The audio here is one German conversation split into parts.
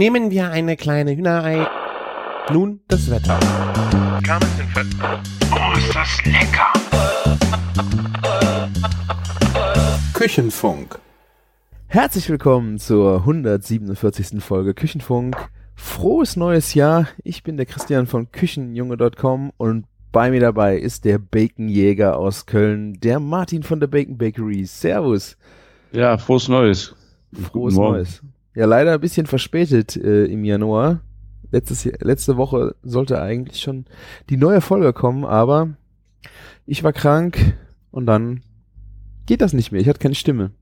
Nehmen wir eine kleine Hühnerei. Nun das Wetter. Oh, ist das lecker! Küchenfunk. Herzlich willkommen zur 147. Folge Küchenfunk. Frohes neues Jahr. Ich bin der Christian von Küchenjunge.com und bei mir dabei ist der Baconjäger aus Köln, der Martin von der Bacon Bakery. Servus. Ja, frohes Neues. Frohes. Neues. Ja, leider ein bisschen verspätet äh, im Januar. Letztes, letzte Woche sollte eigentlich schon die neue Folge kommen, aber ich war krank und dann geht das nicht mehr. Ich hatte keine Stimme.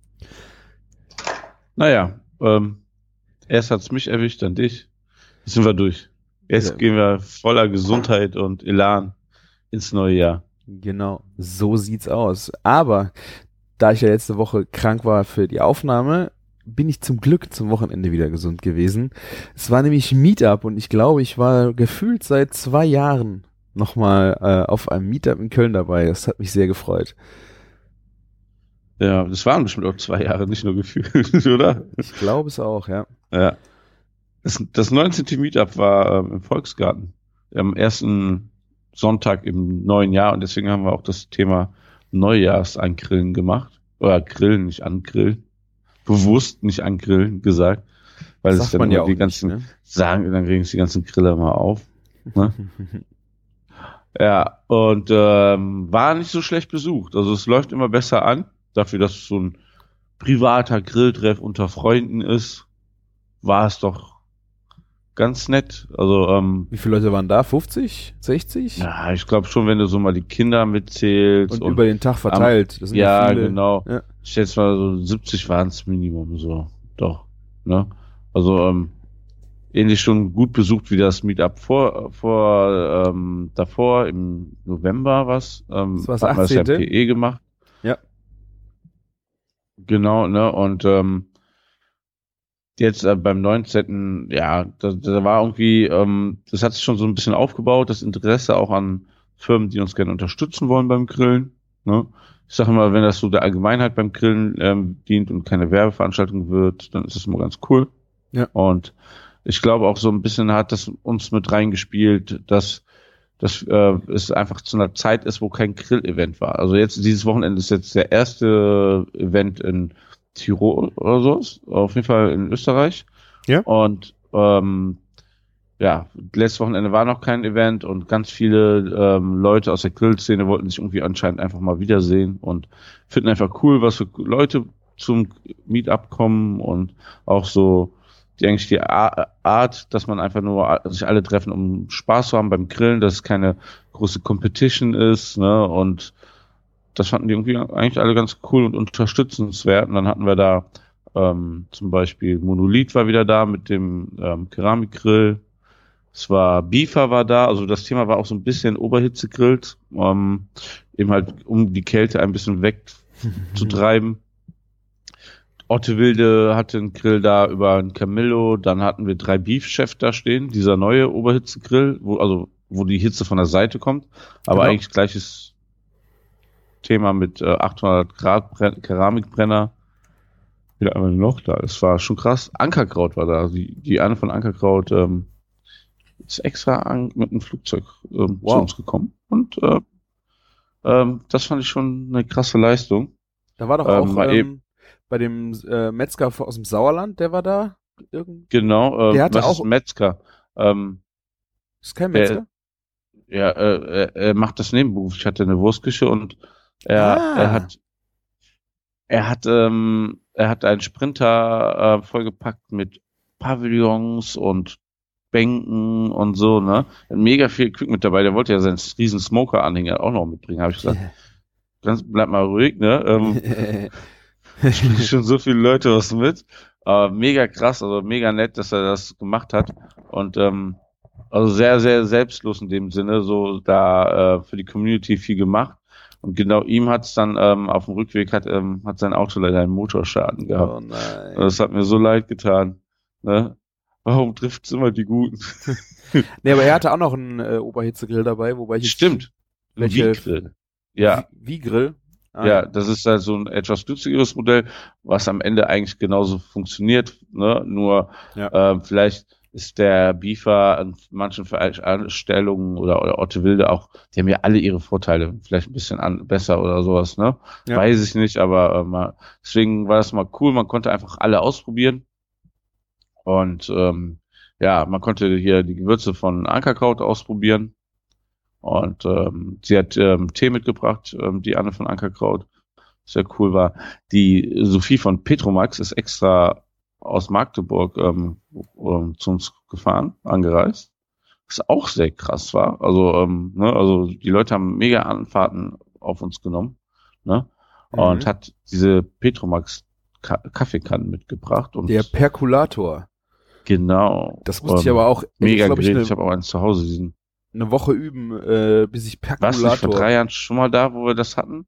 Naja, ähm, erst hat's mich erwischt, dann dich. Jetzt sind wir durch. Jetzt Ja. gehen wir voller Gesundheit und Elan ins neue Jahr. Genau, so sieht's aus. Aber da ich ja letzte Woche krank war für die Aufnahme, bin ich zum Glück zum Wochenende wieder gesund gewesen. Es war nämlich Meetup und ich glaube, ich war gefühlt seit zwei Jahren nochmal äh, auf einem Meetup in Köln dabei. Das hat mich sehr gefreut. Ja, das waren bestimmt auch zwei Jahre, nicht nur gefühlt, oder? Ich glaube es auch, ja. Ja. Das, das 19. Meetup war ähm, im Volksgarten. Am ersten Sonntag im neuen Jahr und deswegen haben wir auch das Thema Neujahrsangrillen gemacht. Oder Grillen, nicht angrillen. Bewusst nicht angrillen gesagt. Weil es Sagt dann man ja die nicht, ganzen ne? sagen, dann regen sich die ganzen Griller mal auf. Ne? Ja, und ähm, war nicht so schlecht besucht. Also es läuft immer besser an, dafür, dass es so ein privater Grilltreff unter Freunden ist, war es doch ganz nett. Also ähm, Wie viele Leute waren da? 50? 60? ja, ich glaube schon, wenn du so mal die Kinder mitzählst Und, über den Tag verteilt. Das sind ja, ja, genau. Ja. Ich schätze mal so 70 waren es Minimum so. Doch. Ne? Also ähm, ähnlich schon gut besucht wie das Meetup vor, vor ähm, davor im November was. Ähm, Das war das hat man ja 18.. PE gemacht. Ja. Genau, ne? Und ähm, jetzt äh, beim 19. ja, da, da war irgendwie, ähm, das hat sich schon so ein bisschen aufgebaut, das Interesse auch an Firmen, die uns gerne unterstützen wollen beim Grillen. Ne? Ich sage immer, wenn das so der Allgemeinheit beim Grillen ähm, dient und keine Werbeveranstaltung wird, dann ist das immer ganz cool. Ja. Und ich glaube auch so ein bisschen hat das uns mit reingespielt, dass dass äh, es einfach zu einer Zeit ist, wo kein Grill-Event war. Also jetzt dieses Wochenende ist jetzt der erste Event in Tirol oder so, auf jeden Fall in Österreich. Ja. Und ähm, ja, letztes Wochenende war noch kein Event und ganz viele ähm, Leute aus der Grillszene wollten sich irgendwie anscheinend einfach mal wiedersehen und finden einfach cool, was für Leute zum Meetup kommen und auch so die eigentlich die Art, dass man einfach nur sich alle treffen, um Spaß zu haben beim Grillen, dass es keine große Competition ist, ne? Und das fanden die irgendwie eigentlich alle ganz cool und unterstützenswert. Und dann hatten wir da ähm, zum Beispiel Monolith war wieder da mit dem ähm, Keramikgrill. Es war Beefer war da, also das Thema war auch so ein bisschen Oberhitze grillt, ähm, eben halt um die Kälte ein bisschen wegzutreiben. Otte Wilde hatte einen Grill da über ein Camillo, dann hatten wir drei Beef Chef da stehen, dieser neue Oberhitzegrill, wo, also, wo die Hitze von der Seite kommt, aber Genau. eigentlich gleiches Thema mit äh, 800 Grad Brenn Keramikbrenner. Wieder einmal noch da, das war schon krass. Ankerkraut war da, die, die eine von Ankerkraut, ähm, ist extra an, mit einem Flugzeug ähm, Wow. zu uns gekommen und äh, ähm, das fand ich schon eine krasse Leistung. Da war doch Ähm, auch ähm, bei dem äh, Metzger aus dem Sauerland, der war da. Irgend Genau, äh, Der hatte was auch- ist Metzger? Ähm, ist kein Der- Metzger? ja, äh, er, er macht das nebenberuflich. Ich hatte eine Wurstküche und er, Ah. er hat, er hat, ähm, er hat einen Sprinter äh, vollgepackt mit Pavillons und Bänken und so, ne? Mega viel Equipment dabei. Der wollte ja seinen riesen Smoker-Anhänger auch noch mitbringen. Habe ich gesagt, ganz, bleib mal ruhig, ne? Ähm, schon so viele Leute was mit. Aber mega krass, also mega nett, dass er das gemacht hat. Und ähm, also sehr, sehr selbstlos in dem Sinne, so da äh, für die Community viel gemacht. Und genau ihm hat es dann ähm, auf dem Rückweg hat, ähm, hat sein Auto leider einen Motorschaden gehabt. oh nein. Das hat mir so leid getan. Ne? Warum trifft's immer die Guten? Nee, aber er hatte auch noch einen äh, Oberhitzegrill dabei, wobei ich Stimmt. Welche- Wiegrill. Ja, Wie, wie Grill. Ah, ja, das ist halt so ein etwas günstigeres Modell, was am Ende eigentlich genauso funktioniert, ne? Nur ja. äh, vielleicht ist der Beaver an manchen Veranstaltungen oder, oder Orte Wilde auch, die haben ja alle ihre Vorteile, vielleicht ein bisschen an, besser oder sowas, ne? Ja. Weiß ich nicht, aber äh, mal, deswegen war das mal cool, man konnte einfach alle ausprobieren. Und ähm, ja, man konnte hier die Gewürze von Ankerkraut ausprobieren. Und ähm, sie hat ähm, Tee mitgebracht, ähm, die Anne von Ankerkraut. Sehr cool war. Die Sophie von Petromax ist extra aus Magdeburg ähm, ähm, zu uns gefahren, angereist. Was auch sehr krass war. Also, ähm, ne, also die Leute haben mega Anfahrten auf uns genommen. Ne? Mhm. Und hat diese Petromax Kaffeekannen mitgebracht. Und Der Perkulator. Genau. Das musste ich aber auch. Mega ich, ich, ich habe auch eins zu Hause. Diesen eine Woche üben, äh, bis ich Perkulator. Warst du vor drei Jahren schon mal da, wo wir das hatten?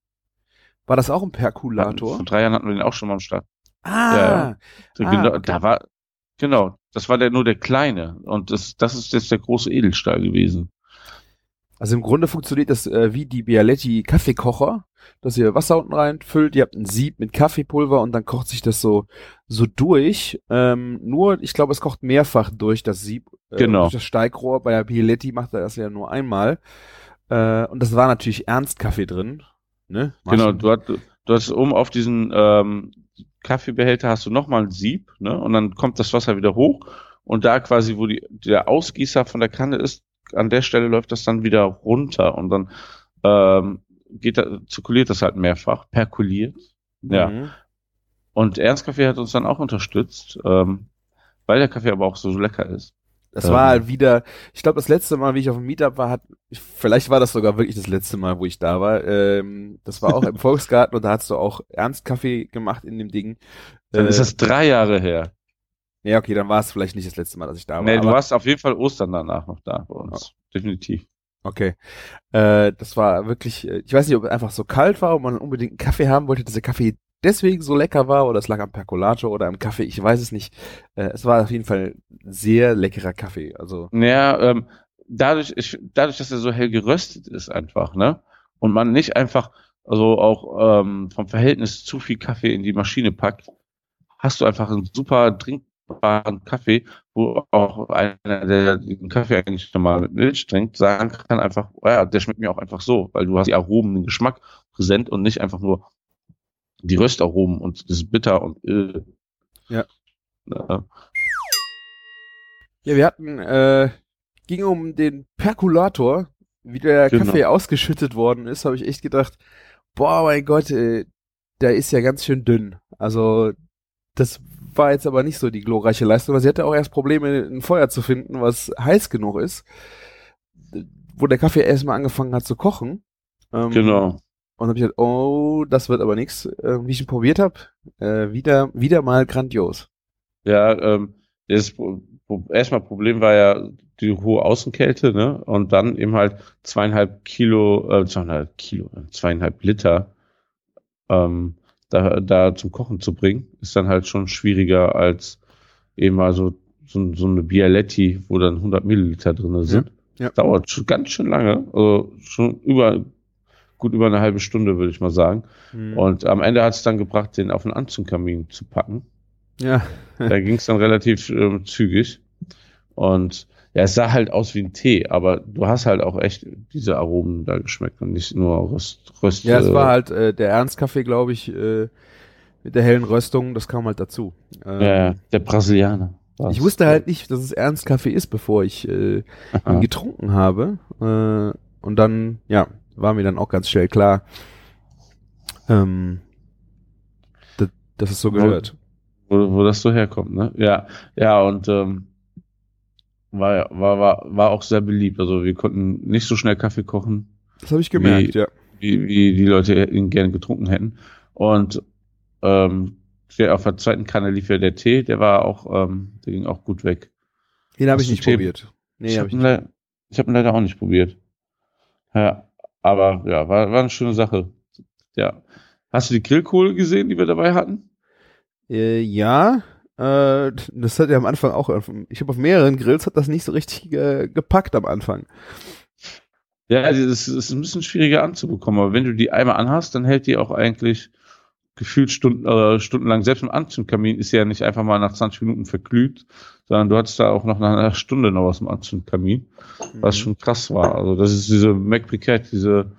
War das auch ein Perkulator? Vor drei Jahren hatten wir den auch schon mal am Start. Ah, ja, ah genau, okay. da war, genau, das war der nur der kleine und das, das ist jetzt der große Edelstahl gewesen. Also im Grunde funktioniert das äh, wie die Bialetti Kaffeekocher, dass ihr Wasser unten reinfüllt, ihr habt ein Sieb mit Kaffeepulver und dann kocht sich das so so durch. Ähm, nur, ich glaube, es kocht mehrfach durch das Sieb, äh, genau. durch das Steigrohr. Bei der Bialetti macht er das ja nur einmal. Äh, und das war natürlich Ernstkaffee drin. Ne? Genau, du, hast, du hast oben auf diesen ähm, Kaffeebehälter hast du nochmal ein Sieb, ne? Und dann kommt das Wasser wieder hoch und da quasi, wo die, der Ausgießer von der Kanne ist, an der Stelle läuft das dann wieder runter und dann ähm, geht da, zirkuliert das halt mehrfach, perkuliert. Ja. Mhm. Und Ernst Kaffee hat uns dann auch unterstützt, ähm, weil der Kaffee aber auch so lecker ist. Das ähm, war halt wieder, ich glaube, das letzte Mal, wie ich auf dem Meetup war, hat, vielleicht war das sogar wirklich das letzte Mal, wo ich da war. Ähm, das war auch im Volksgarten und da hast du auch Ernstkaffee gemacht in dem Ding. Dann äh, ist das drei Jahre her. Ja, okay, dann war es vielleicht nicht das letzte Mal, dass ich da war. Nee, du warst auf jeden Fall Ostern danach noch da bei uns. Oh. Definitiv. Okay. Äh, das war wirklich, äh, ich weiß nicht, ob es einfach so kalt war und man unbedingt einen Kaffee haben wollte, dass der Kaffee deswegen so lecker war oder es lag am Percolator oder am Kaffee, ich weiß es nicht. Äh, es war auf jeden Fall sehr leckerer Kaffee. Also ja, ähm, dadurch, ich, dadurch, dass er so hell geröstet ist einfach, ne? Und man nicht einfach, also auch ähm, vom Verhältnis zu viel Kaffee in die Maschine packt, hast du einfach einen super trinkbaren Kaffee, wo auch einer, der den Kaffee eigentlich normal mit Milch trinkt, sagen kann einfach, oh ja, der schmeckt mir auch einfach so, weil du hast die Aromen, den Geschmack präsent und nicht einfach nur die Röstaromen und das Bitter und äh, ja. ja. Ja, wir hatten, äh, ging um den Perkulator, wie der genau. Kaffee ausgeschüttet worden ist, habe ich echt gedacht, boah, mein Gott, äh, der ist ja ganz schön dünn. Also, das war jetzt aber nicht so die glorreiche Leistung, weil sie hatte auch erst Probleme, ein Feuer zu finden, was heiß genug ist, wo der Kaffee erstmal angefangen hat zu kochen. Ähm, genau. Und habe ich gedacht, oh, das wird aber nichts. Äh, wie ich ihn probiert habe, äh, wieder, wieder mal grandios. Ja, ähm, das erstmal Problem war ja die hohe Außenkälte, ne? Und dann eben halt zweieinhalb Kilo, äh, zweieinhalb Kilo, zweieinhalb Liter ähm, da, da zum Kochen zu bringen, ist dann halt schon schwieriger als eben mal so, so, so eine Bialetti, wo dann 100 Milliliter drin sind. Ja, ja. Dauert schon ganz schön lange, also schon über gut über eine halbe Stunde, würde ich mal sagen. Mhm. Und am Ende hat es dann gebracht, den auf den Anzugkamin zu packen. Ja. da ging es dann relativ äh, zügig. Und ja, es sah halt aus wie ein Tee, aber du hast halt auch echt diese Aromen da geschmeckt und nicht nur Röst. Röst ja, es war halt äh, der Ernstkaffee, glaube ich, äh, mit der hellen Röstung, das kam halt dazu. Ähm, ja, der Brasilianer. Ich wusste halt nicht, dass es Ernstkaffee ist, bevor ich äh, ihn getrunken habe. Äh, und dann, ja, war mir dann auch ganz schnell klar, ähm, dass, dass es so gehört. Wo, wo das so herkommt, ne? Ja, ja, und ähm, war, war, war, war auch sehr beliebt. Also wir konnten nicht so schnell Kaffee kochen. Das habe ich gemerkt, wie, ja. Wie, wie die Leute ihn gerne getrunken hätten. Und ähm, auf der zweiten Kanne lief ja der Tee, der war auch, ähm, der ging auch gut weg. Den habe ich nicht Tee? probiert. Nee, ich habe hab ihn, ich hab ihn leider auch nicht probiert. Ja, aber ja, war, war eine schöne Sache. Ja. Hast du die Grillkohle gesehen, die wir dabei hatten? Äh, ja, äh, das hat ja am Anfang auch, ich habe auf mehreren Grills hat das nicht so richtig äh, gepackt am Anfang. Ja, das ist ein bisschen schwieriger anzubekommen, aber wenn du die einmal anhast, dann hält die auch eigentlich gefühlt Stunden, äh, stundenlang. Selbst im Anzündkamin ist ja nicht einfach mal nach 20 Minuten verglüht, sondern du hattest da auch noch nach einer Stunde noch was im Anzündkamin, mhm. was schon krass war. Also das ist diese MacBriquette, diese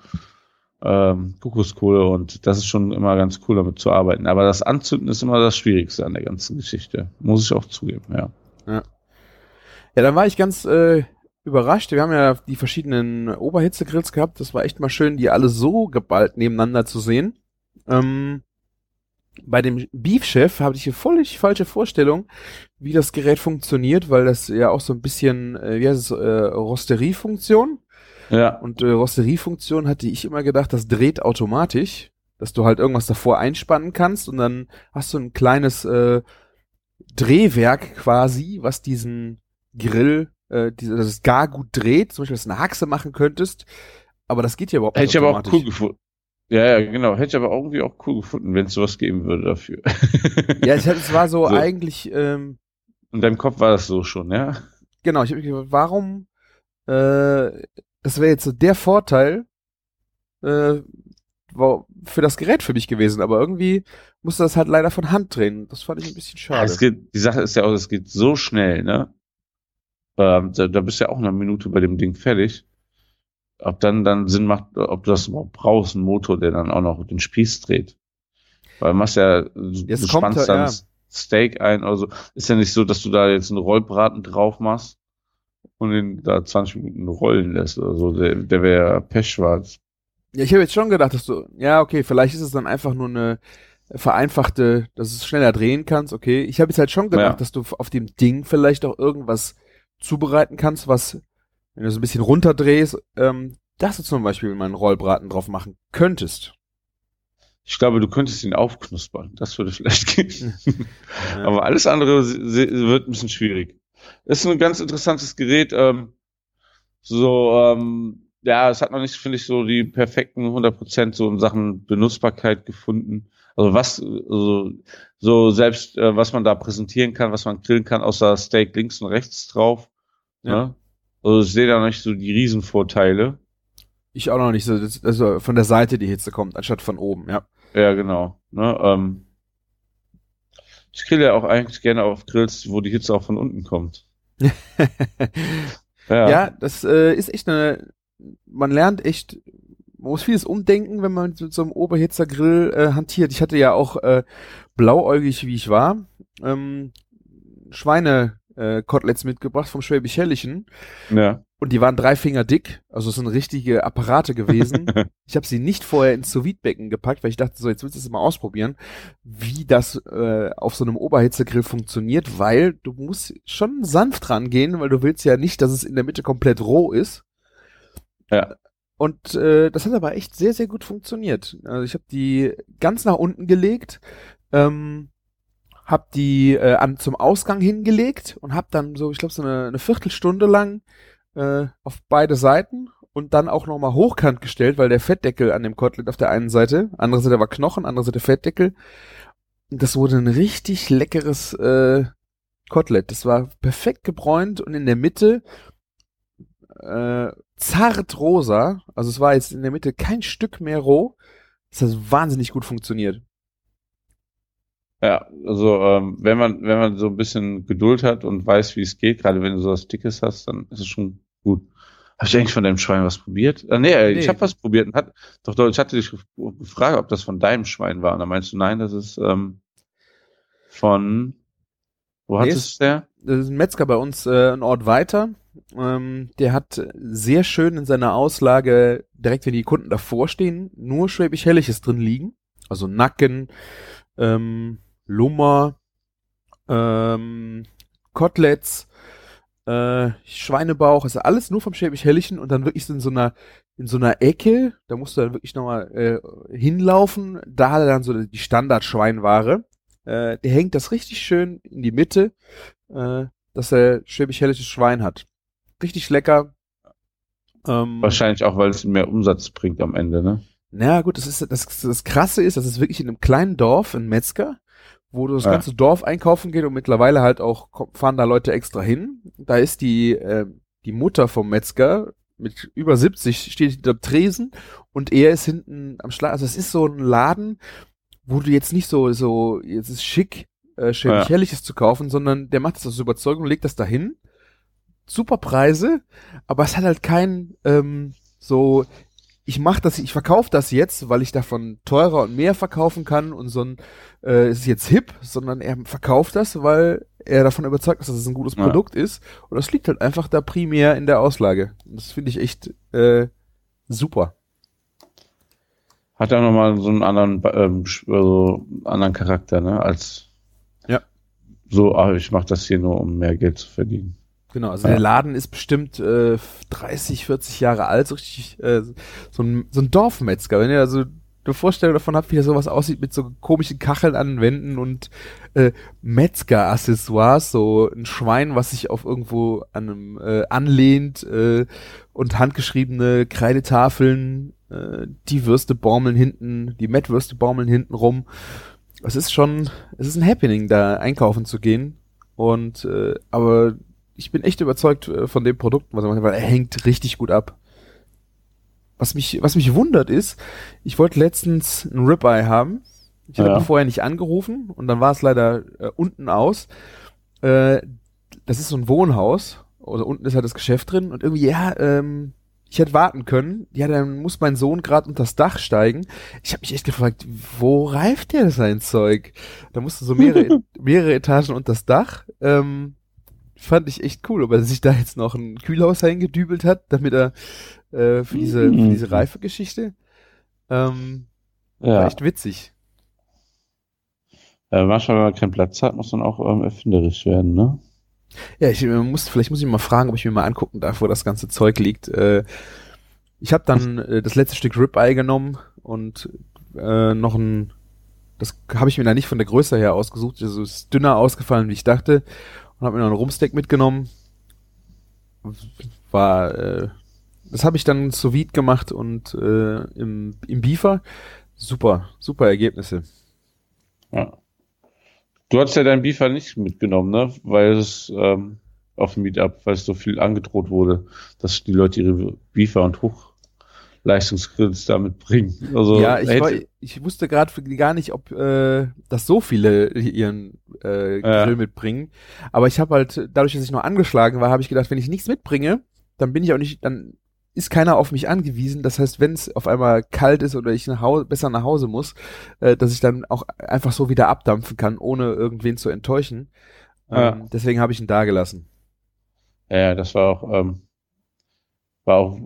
ähm, Kokoskohle und das ist schon immer ganz cool, damit zu arbeiten. Aber das Anzünden ist immer das Schwierigste an der ganzen Geschichte. Muss ich auch zugeben, ja. Ja, ja dann war ich ganz äh, überrascht. Wir haben ja die verschiedenen Oberhitzegrills gehabt. Das war echt mal schön, die alle so geballt nebeneinander zu sehen. Ähm, bei dem Beef Chef habe ich eine völlig falsche Vorstellung, wie das Gerät funktioniert, weil das ja auch so ein bisschen, äh, wie heißt es, äh, Rosteriefunktion. Ja. Und äh, Rosteriefunktion hatte ich immer gedacht, das dreht automatisch, dass du halt irgendwas davor einspannen kannst und dann hast du ein kleines äh, Drehwerk quasi, was diesen Grill, äh, diese, dass es gar gut dreht, zum Beispiel, dass du eine Haxe machen könntest. Aber das geht ja überhaupt nicht. Hätte ich aber auch cool gefunden. Ja, ja, genau. Hätte ich aber irgendwie auch cool gefunden, wenn es sowas geben würde dafür. ja, ich es war so, so. eigentlich. Ähm, In deinem Kopf war das so schon, ja? Genau, ich habe mich gefragt, warum äh, das wäre jetzt so der Vorteil äh, für das Gerät für mich gewesen, aber irgendwie musste das halt leider von Hand drehen. Das fand ich ein bisschen schade. Es geht, die Sache ist ja auch, es geht so schnell, ne? Ähm, da, da bist du ja auch eine Minute bei dem Ding fertig ob dann dann Sinn macht, ob du das überhaupt brauchst, ein Motor, der dann auch noch den Spieß dreht. Weil du machst ja, du, jetzt du spannst dann ja. Steak ein, also ist ja nicht so, dass du da jetzt einen Rollbraten drauf machst und ihn da 20 Minuten rollen lässt oder so. Der, der wäre pechschwarz. Ja, ich habe jetzt schon gedacht, dass du, ja, okay, vielleicht ist es dann einfach nur eine vereinfachte, dass du es schneller drehen kannst, okay. Ich habe jetzt halt schon gedacht, ja. dass du auf dem Ding vielleicht auch irgendwas zubereiten kannst, was wenn du so ein bisschen runterdrehst, ähm, dass du zum Beispiel mal einen Rollbraten drauf machen könntest. Ich glaube, du könntest ihn aufknuspern. Das würde vielleicht gehen. Ja. Aber alles andere wird ein bisschen schwierig. Das ist ein ganz interessantes Gerät. Ähm, so, ähm, ja, es hat noch nicht, finde ich, so die perfekten 100% so in Sachen Benutzbarkeit gefunden. Also was, also, so selbst, äh, was man da präsentieren kann, was man grillen kann, außer Steak links und rechts drauf. Ja. Ne? Also ich sehe da nicht so die Riesenvorteile. Ich auch noch nicht so, also von der Seite die Hitze kommt, anstatt von oben, ja. Ja, genau. Ne, ähm, ich grille ja auch eigentlich gerne auf Grills, wo die Hitze auch von unten kommt. ja. ja. das äh, ist echt eine, man lernt echt, man muss vieles umdenken, wenn man mit so einem Oberhitzergrill äh, hantiert. Ich hatte ja auch äh, blauäugig, wie ich war, ähm, Schweine äh, Koteletts mitgebracht vom Schwäbisch Hellischen. Ja. Und die waren drei Finger dick, also es sind richtige Apparate gewesen. ich habe sie nicht vorher ins sous gepackt, weil ich dachte, so jetzt willst du es mal ausprobieren, wie das äh, auf so einem Oberhitzegrill funktioniert, weil du musst schon sanft rangehen, weil du willst ja nicht, dass es in der Mitte komplett roh ist. Ja. Und äh, das hat aber echt sehr, sehr gut funktioniert. Also ich habe die ganz nach unten gelegt. Ähm, hab die äh, an zum Ausgang hingelegt und hab dann so, ich glaube so eine, eine Viertelstunde lang äh, auf beide Seiten und dann auch nochmal hochkant gestellt, weil der Fettdeckel an dem Kotelett auf der einen Seite, andere Seite war Knochen, andere Seite Fettdeckel. Und das wurde ein richtig leckeres äh, Kotelett. Das war perfekt gebräunt und in der Mitte äh, zart rosa. Also es war jetzt in der Mitte kein Stück mehr roh. Das hat wahnsinnig gut funktioniert. Ja, also ähm, wenn man wenn man so ein bisschen Geduld hat und weiß, wie es geht, gerade wenn du so was Dickes hast, dann ist es schon gut. Habe ich eigentlich von deinem Schwein was probiert? Ah, nee, nee. ich habe was probiert und hat doch, doch ich hatte dich gefragt, ob das von deinem Schwein war und dann meinst du, nein, das ist ähm, von wo nee, hattest du der? Das ist ein Metzger bei uns äh, ein Ort weiter. Ähm, der hat sehr schön in seiner Auslage, direkt wenn die Kunden davor stehen, nur Schwäbisch Helliges drin liegen. Also Nacken, ähm, Lummer, ähm, Koteletts, äh, Schweinebauch, also alles nur vom Schäbisch Hellischen und dann wirklich in so einer in so einer Ecke, da musst du dann wirklich nochmal äh, hinlaufen, da hat er dann so die Standard-Schweinware. Äh, der hängt das richtig schön in die Mitte, äh, dass er Schäbisch Hellisches Schwein hat. Richtig lecker. Ähm, Wahrscheinlich auch, weil es mehr Umsatz bringt am Ende, ne? Na gut, das ist das, das Krasse ist, dass es wirklich in einem kleinen Dorf, ein Metzger, wo du das ja. ganze Dorf einkaufen geht und mittlerweile halt auch fahren da Leute extra hin. Da ist die, äh, die Mutter vom Metzger mit über 70 steht hinter Tresen und er ist hinten am Schlag. Also es ist so ein Laden, wo du jetzt nicht so, so, jetzt ist schick, äh, schön Ja. herrliches zu kaufen, sondern der macht das aus Überzeugung, legt das dahin. Super Preise, aber es hat halt kein, ähm, so, ich mach das, ich verkaufe das jetzt, weil ich davon teurer und mehr verkaufen kann und so ein, äh, ist jetzt hip, sondern er verkauft das, weil er davon überzeugt ist, dass es ein gutes Ja. Produkt ist. Und das liegt halt einfach da primär in der Auslage. Und das finde ich echt äh, super. Hat ja nochmal so einen anderen, ähm, also anderen Charakter, ne? Als Ja. so, ah, ich mache das hier nur, um mehr Geld zu verdienen. Genau, also Ja. der Laden ist bestimmt äh, 30, 40 Jahre alt, so richtig äh, so, ein, so ein Dorfmetzger. Wenn ihr also eine Vorstellung davon habt, wie das sowas aussieht mit so komischen Kacheln an den Wänden und äh, Metzger-Accessoires, so ein Schwein, was sich auf irgendwo an einem äh, anlehnt äh, und handgeschriebene Kreidetafeln, äh, die Würste baumeln hinten, die Mettwürste baumeln hinten rum. Es ist schon, es ist ein Happening, da einkaufen zu gehen. Und äh, aber ich bin echt überzeugt äh, von dem Produkt, was er macht, weil er hängt richtig gut ab. Was mich, was mich wundert ist, ich wollte letztens ein Ribeye haben. Ich hatte Ja. vorher nicht angerufen und dann war es leider äh, unten aus. Äh, das ist so ein Wohnhaus. Oder unten ist halt das Geschäft drin und irgendwie, ja, ähm, ich hätte warten können. Ja, dann muss mein Sohn gerade unter das Dach steigen. Ich habe mich echt gefragt, wo reift der sein Zeug? Da musste so mehrere, mehrere Etagen unter das Dach. Ähm, fand ich echt cool, ob er sich da jetzt noch ein Kühlhaus eingedübelt hat, damit er äh, für diese, für Mhm. diese Reifegeschichte. Ähm, War Ja. echt witzig. Äh, manchmal, wenn man keinen Platz hat, muss man auch ähm, erfinderisch werden, ne? Ja, ich muss, vielleicht muss ich mal fragen, ob ich mir mal angucken darf, wo das ganze Zeug liegt. Äh, ich habe dann äh, das letzte Stück Ribeye genommen und äh, noch ein, das habe ich mir da nicht von der Größe her ausgesucht, also es ist dünner ausgefallen, wie ich dachte, und habe mir noch einen Rumsteak mitgenommen. War, äh, das habe ich dann sous vide gemacht und äh, im, im Beefer. Super, super Ergebnisse. Ja. Du hast ja dein Beefer nicht mitgenommen, ne? Weil es ähm, auf dem Meetup, weil es so viel angedroht wurde, dass die Leute ihre Beefer und Hochleistungsgrills damit bringen. Also ja, ich, hätte- war, ich wusste gerade gar nicht, ob äh, das so viele ihren äh, Ja. Grill mitbringen. Aber ich habe halt, dadurch, dass ich nur angeschlagen war, habe ich gedacht, wenn ich nichts mitbringe, dann bin ich auch nicht, dann ist keiner auf mich angewiesen. Das heißt, wenn es auf einmal kalt ist oder ich nach Hause, besser nach Hause muss, äh, dass ich dann auch einfach so wieder abdampfen kann, ohne irgendwen zu enttäuschen. Ja. Ähm, deswegen habe ich ihn da gelassen. Ja, ja, das war auch, ähm, war auch,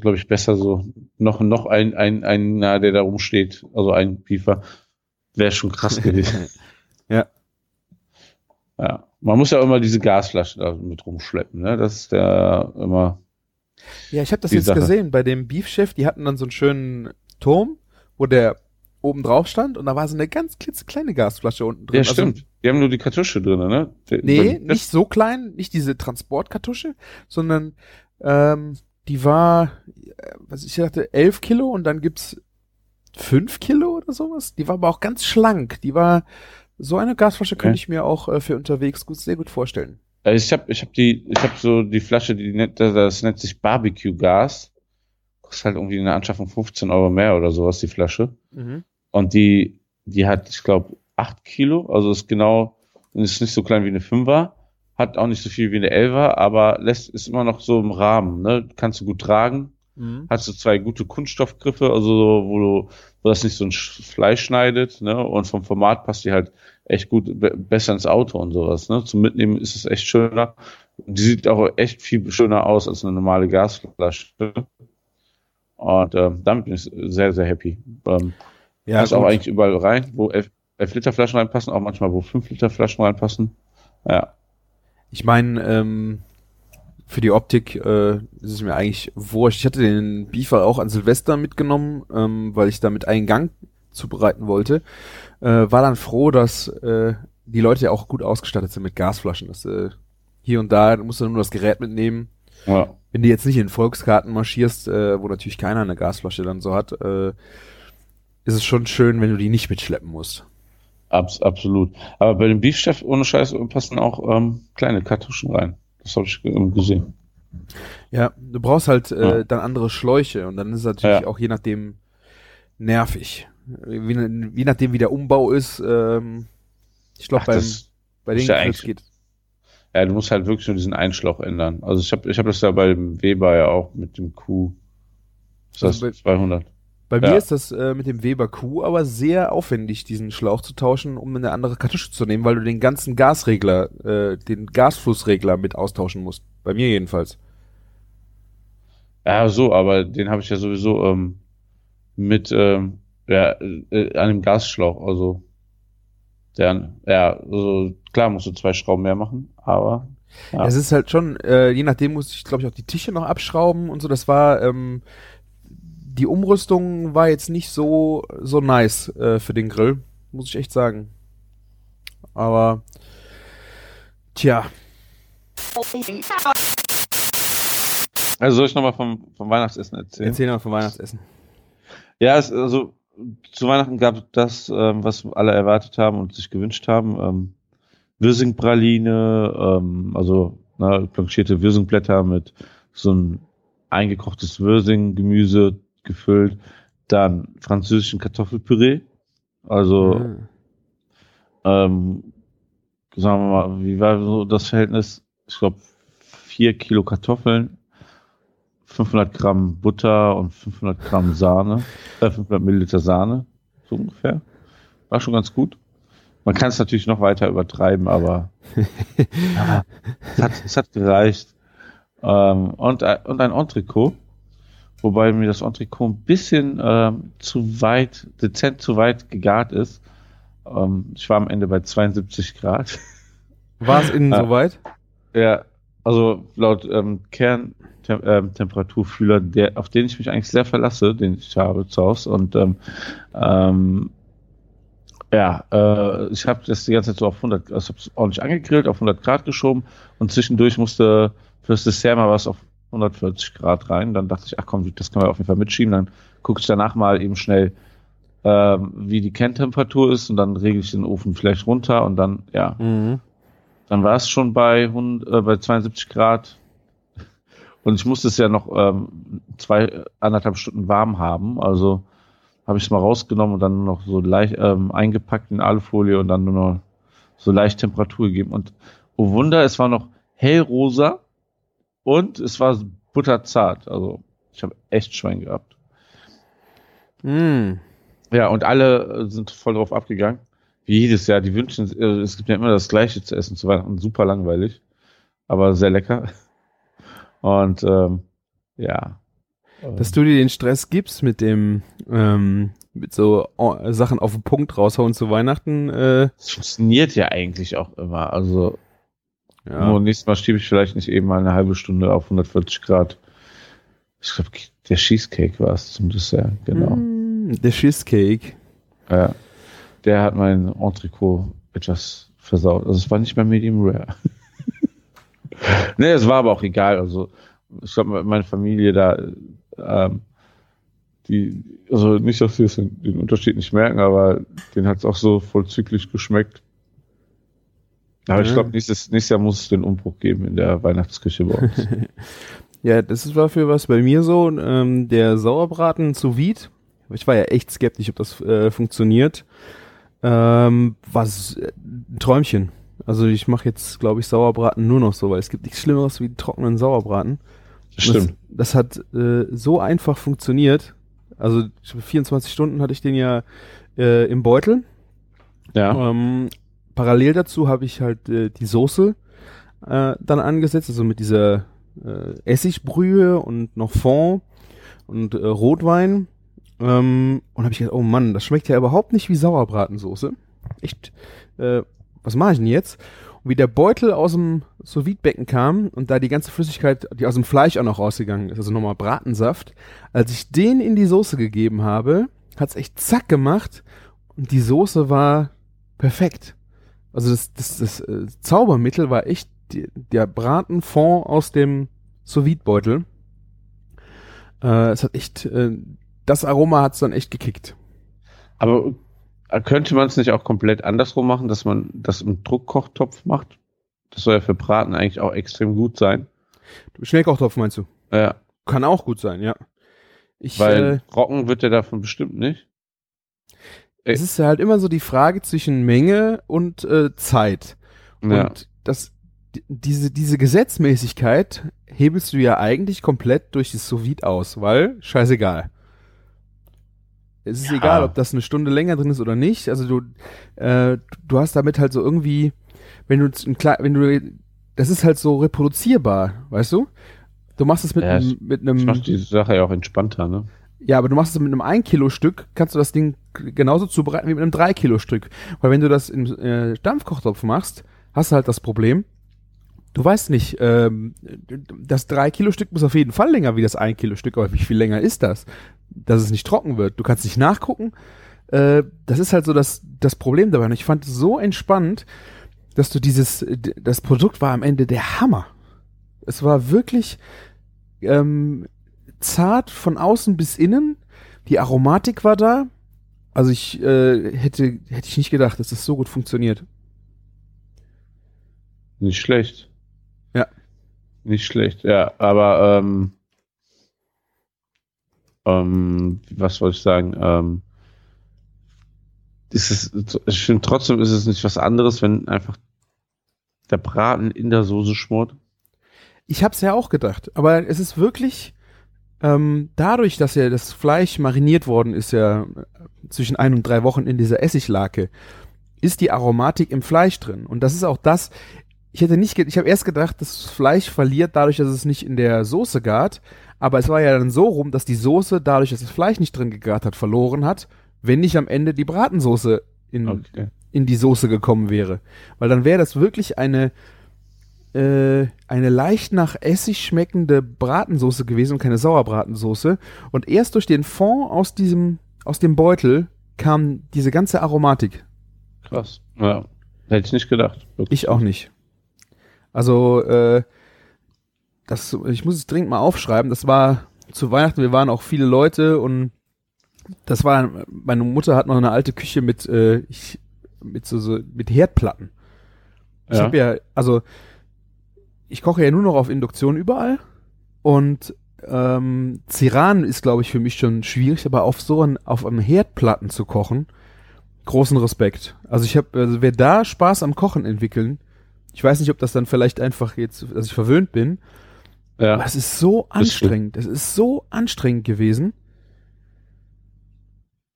glaube ich, besser so. Noch, noch ein, ein, ein, na, der da rumsteht, also ein Beefer, wäre schon krass gewesen. Ja. Ja. Man muss ja immer diese Gasflasche da mit rumschleppen, ne? Das ist der immer, Ja, ich habe das jetzt Sache. gesehen bei dem Beef-Chef, die hatten dann so einen schönen Turm, wo der oben drauf stand und da war so eine ganz klitzekleine Gasflasche unten drin. ja, Also, stimmt. Die haben nur die Kartusche drin, ne? Nee, nicht so klein, nicht diese Transportkartusche, sondern ähm, die war, äh, was ich dachte, 11 Kilo und dann gibt's 5 Kilo oder sowas. Die war aber auch ganz schlank. Die war, so eine Gasflasche könnte Okay. ich mir auch äh, für unterwegs gut, sehr gut vorstellen. Äh, Ich habe ich hab die, ich habe so die Flasche, die nennt, das- nennt sich Barbecue Gas. Kostet halt irgendwie eine Anschaffung 15 Euro mehr oder sowas, die Flasche. Und die, die hat, ich glaube, 8 Kilo, also ist genau, ist nicht so klein wie eine 5er, hat auch nicht so viel wie eine 11er, aber lässt, ist immer noch so im Rahmen, ne? Kannst du gut tragen, Mhm. hat so zwei gute Kunststoffgriffe, also so, wo du, wo das nicht so ein Sch- Fleisch schneidet, ne? Und vom Format passt die halt echt gut, be besser ins Auto und sowas, ne? Zum Mitnehmen ist es echt schöner. Die sieht auch echt viel schöner aus als eine normale Gasflasche. Und ähm, damit bin ich sehr, sehr happy. Ähm, Ja, Passt auch eigentlich überall rein, wo 11, 11 Liter Flaschen reinpassen, auch manchmal, wo 5 Liter Flaschen reinpassen. Ja. Ich meine, ähm, für die Optik äh, ist es mir eigentlich wurscht. Ich hatte den Beefer auch an Silvester mitgenommen, ähm, weil ich damit einen Gang zubereiten wollte. Äh, war dann froh, dass äh, die Leute ja auch gut ausgestattet sind mit Gasflaschen. Das, äh, hier und da musst du nur das Gerät mitnehmen. ja. Wenn du jetzt nicht in Volkskarten marschierst, äh, wo natürlich keiner eine Gasflasche dann so hat, äh, ist es schon schön, wenn du die nicht mitschleppen musst. Abs absolut. Aber bei dem Beefchef ohne Scheiß passen auch ähm, kleine Kartuschen rein. Das habe ich ähm, gesehen. Ja, du brauchst halt äh, ja. dann andere Schläuche und dann ist es natürlich ja. auch je nachdem nervig. Wie, je nachdem, wie der Umbau ist. Ähm, ich glaube, bei den ja geht. Ja, du musst halt wirklich nur diesen Einschlauch ändern. Also ich habe ich hab das ja bei dem Weber ja auch mit dem Q. Ist das also bei, 200? Bei ja. mir ist das äh, mit dem Weber Q aber sehr aufwendig, diesen Schlauch zu tauschen, um eine andere Kartusche zu nehmen, weil du den ganzen Gasregler, äh, den Gasflussregler mit austauschen musst. Bei mir jedenfalls. Ja, so, aber den habe ich ja sowieso ähm, mit ähm, ja, äh, an dem Gasschlauch, also der, ja, also klar musst du zwei Schrauben mehr machen, aber ja. Es ist halt schon, äh, je nachdem muss ich, glaube ich, auch die Tische noch abschrauben und so. Das war, ähm, die Umrüstung war jetzt nicht so, so nice äh, für den Grill, muss ich echt sagen. Aber, tja. Also soll ich nochmal vom, vom Weihnachtsessen erzählen? Erzähl mal vom Weihnachtsessen. Ja, es, also zu Weihnachten gab es das, ähm, was alle erwartet haben und sich gewünscht haben. Ähm, Wirsingpraline, ähm, also na, planchierte Wirsingblätter mit so ein eingekochtes Wirsing-Gemüse gefüllt. Dann französischen Kartoffelpüree. Also, mhm. ähm, sagen wir mal, wie war so das Verhältnis? Ich glaube, vier Kilo Kartoffeln, 500 Gramm Butter und 500 Gramm Sahne, äh, 500 Milliliter Sahne, so ungefähr. War schon ganz gut. Man kann es natürlich noch weiter übertreiben, aber ja, es, hat, es hat gereicht. Ähm, und, und ein Entrecot, wobei mir das Entrecot ein bisschen ähm, zu weit, dezent zu weit gegart ist. Ähm, ich war am Ende bei 72 Grad. War es innen so weit? Ja, also laut ähm, Kern, Tem ähm, der, auf den ich mich eigentlich sehr verlasse, den ich habe zu Hause. Und ähm, ähm, ja, äh, ich habe das die ganze Zeit so auf 100, also habe ordentlich angegrillt, auf 100 Grad geschoben und zwischendurch musste fürs Dessert mal was auf 140 Grad rein. Dann dachte ich, ach komm, das können wir auf jeden Fall mitschieben. Dann gucke ich danach mal eben schnell, ähm, wie die Kerntemperatur ist und dann regle ich den Ofen vielleicht runter und dann, ja. Mhm. Dann war es schon bei, 100, äh, bei 72 Grad und ich musste es ja noch ähm, zwei, anderthalb Stunden warm haben. Also habe ich es mal rausgenommen und dann noch so leicht ähm, eingepackt in Alufolie und dann nur noch so leicht Temperatur gegeben. Und oh Wunder, es war noch hellrosa und es war butterzart. Also ich habe echt Schwein gehabt. Mm. Ja, und alle sind voll drauf abgegangen. Wie jedes Jahr. Die wünschen, äh, es gibt ja immer das Gleiche zu essen zu Weihnachten. Super langweilig, aber sehr lecker. Und ähm, ja. Dass du dir den Stress gibst mit dem, ähm, mit so oh, Sachen auf den Punkt raushauen zu Weihnachten. Äh. Das funktioniert ja eigentlich auch immer. Also ja. nur nächstes Mal schiebe ich vielleicht nicht eben mal eine halbe Stunde auf 140 Grad. Ich glaube, der Cheesecake war es zum Dessert, genau. Mm, der Cheesecake. Ja. Der hat mein Entrecot etwas versaut. Also es war nicht mehr Medium Rare. nee, es war aber auch egal. Also ich glaube, meine Familie da, ähm, die, also nicht, dass sie den Unterschied nicht merken, aber den hat es auch so vollzüglich geschmeckt. Aber ja. ich glaube, nächstes, nächstes Jahr muss es den Umbruch geben in der Weihnachtsküche bei uns. ja, das war für was bei mir so. Ähm, der Sauerbraten zu Vide. Ich war ja echt skeptisch, ob das äh, funktioniert. Ähm, was ein Träumchen. Also ich mache jetzt, glaube ich, Sauerbraten nur noch so, weil es gibt nichts Schlimmeres wie trockenen Sauerbraten. Das stimmt. Das, das hat äh, so einfach funktioniert. Also 24 Stunden hatte ich den ja äh, im Beutel. Ja. Ähm, parallel dazu habe ich halt äh, die Soße äh, dann angesetzt, also mit dieser äh, Essigbrühe und noch Fond und äh, Rotwein. Ähm, und habe ich gedacht, oh Mann, das schmeckt ja überhaupt nicht wie Sauerbratensoße. Echt, äh, was mache ich denn jetzt? Und wie der Beutel aus dem sous kam und da die ganze Flüssigkeit, die aus dem Fleisch auch noch rausgegangen ist, also nochmal Bratensaft, als ich den in die Soße gegeben habe, hat's echt zack gemacht und die Soße war perfekt. Also das, das, das, äh, Zaubermittel war echt die, der Bratenfond aus dem sous beutel Äh, es hat echt, äh, das Aroma hat's dann echt gekickt. Aber könnte man es nicht auch komplett andersrum machen, dass man das im Druckkochtopf macht? Das soll ja für Braten eigentlich auch extrem gut sein. Schnellkochtopf meinst du? Ja. Kann auch gut sein, ja. Ich, Weil äh, Rocken wird der davon bestimmt nicht. Es ist halt immer so die Frage zwischen Menge und äh, Zeit. Und Ja. das, die- diese, diese Gesetzmäßigkeit hebelst du ja eigentlich komplett durch das sous vide aus, weil scheißegal. Es ist Ja. egal, ob das eine Stunde länger drin ist oder nicht. Also du, äh, du hast damit halt so irgendwie, wenn du wenn du, das ist halt so reproduzierbar, weißt du? Du machst es mit Ja, einem, mit Das einem, macht die Sache ja auch entspannter, ne? Ja, aber du machst es mit einem 1 Kilo Stück, kannst du das Ding genauso zubereiten wie mit einem 3 Kilo Stück. Weil wenn du das im äh, Dampfkochtopf machst, hast du halt das Problem, du weißt nicht, ähm, das 3 Kilo Stück muss auf jeden Fall länger wie das 1 Kilo Stück, aber wie viel länger ist das? Dass es nicht trocken wird. Du kannst nicht nachgucken. Äh, das ist halt so das, das Problem dabei. Und ich fand es so entspannt, dass du dieses, das Produkt war am Ende der Hammer. Es war wirklich ähm, zart von außen bis innen. Die Aromatik war da. Also ich äh, hätte hätte ich nicht gedacht, dass das so gut funktioniert. Nicht schlecht. Ja. Nicht schlecht, ja. Aber ähm, ähm, was wollte ich sagen? Ähm, ist es, ich finde trotzdem ist es nicht was anderes, wenn einfach der Braten in der Soße schmort. Ich hab's ja auch gedacht, aber es ist wirklich ähm, dadurch, dass ja das Fleisch mariniert worden ist, ja zwischen ein und drei Wochen in dieser Essiglake, ist die Aromatik im Fleisch drin. Und das ist auch das. Ich hätte nicht, ich habe erst gedacht, das Fleisch verliert dadurch, dass es nicht in der Soße gart. Aber es war ja dann so rum, dass die Soße dadurch, dass das Fleisch nicht drin gegart hat, verloren hat, wenn nicht am Ende die Bratensoße in, Okay. in die Soße gekommen wäre. Weil dann wäre das wirklich eine, äh, eine leicht nach Essig schmeckende Bratensoße gewesen und keine Sauerbratensoße. Und erst durch den Fond aus diesem, aus dem Beutel kam diese ganze Aromatik. Krass. Ja. Hätte ich nicht gedacht. Wirklich. Ich auch nicht. Also, äh, das, ich muss es dringend mal aufschreiben. Das war zu Weihnachten, wir waren auch viele Leute und das war, meine Mutter hat noch eine alte Küche mit, äh, ich, mit so, so mit Herdplatten. Ich Ja. habe ja, also ich koche ja nur noch auf Induktion überall und ähm, Ceran ist, glaube ich, für mich schon schwierig, aber auf so ein, auf einem Herdplatten zu kochen, großen Respekt. Also ich habe, also wer da Spaß am Kochen entwickeln, ich weiß nicht, ob das dann vielleicht einfach jetzt, dass ich verwöhnt bin, Ja. aber es ist so anstrengend. Es ist so anstrengend gewesen.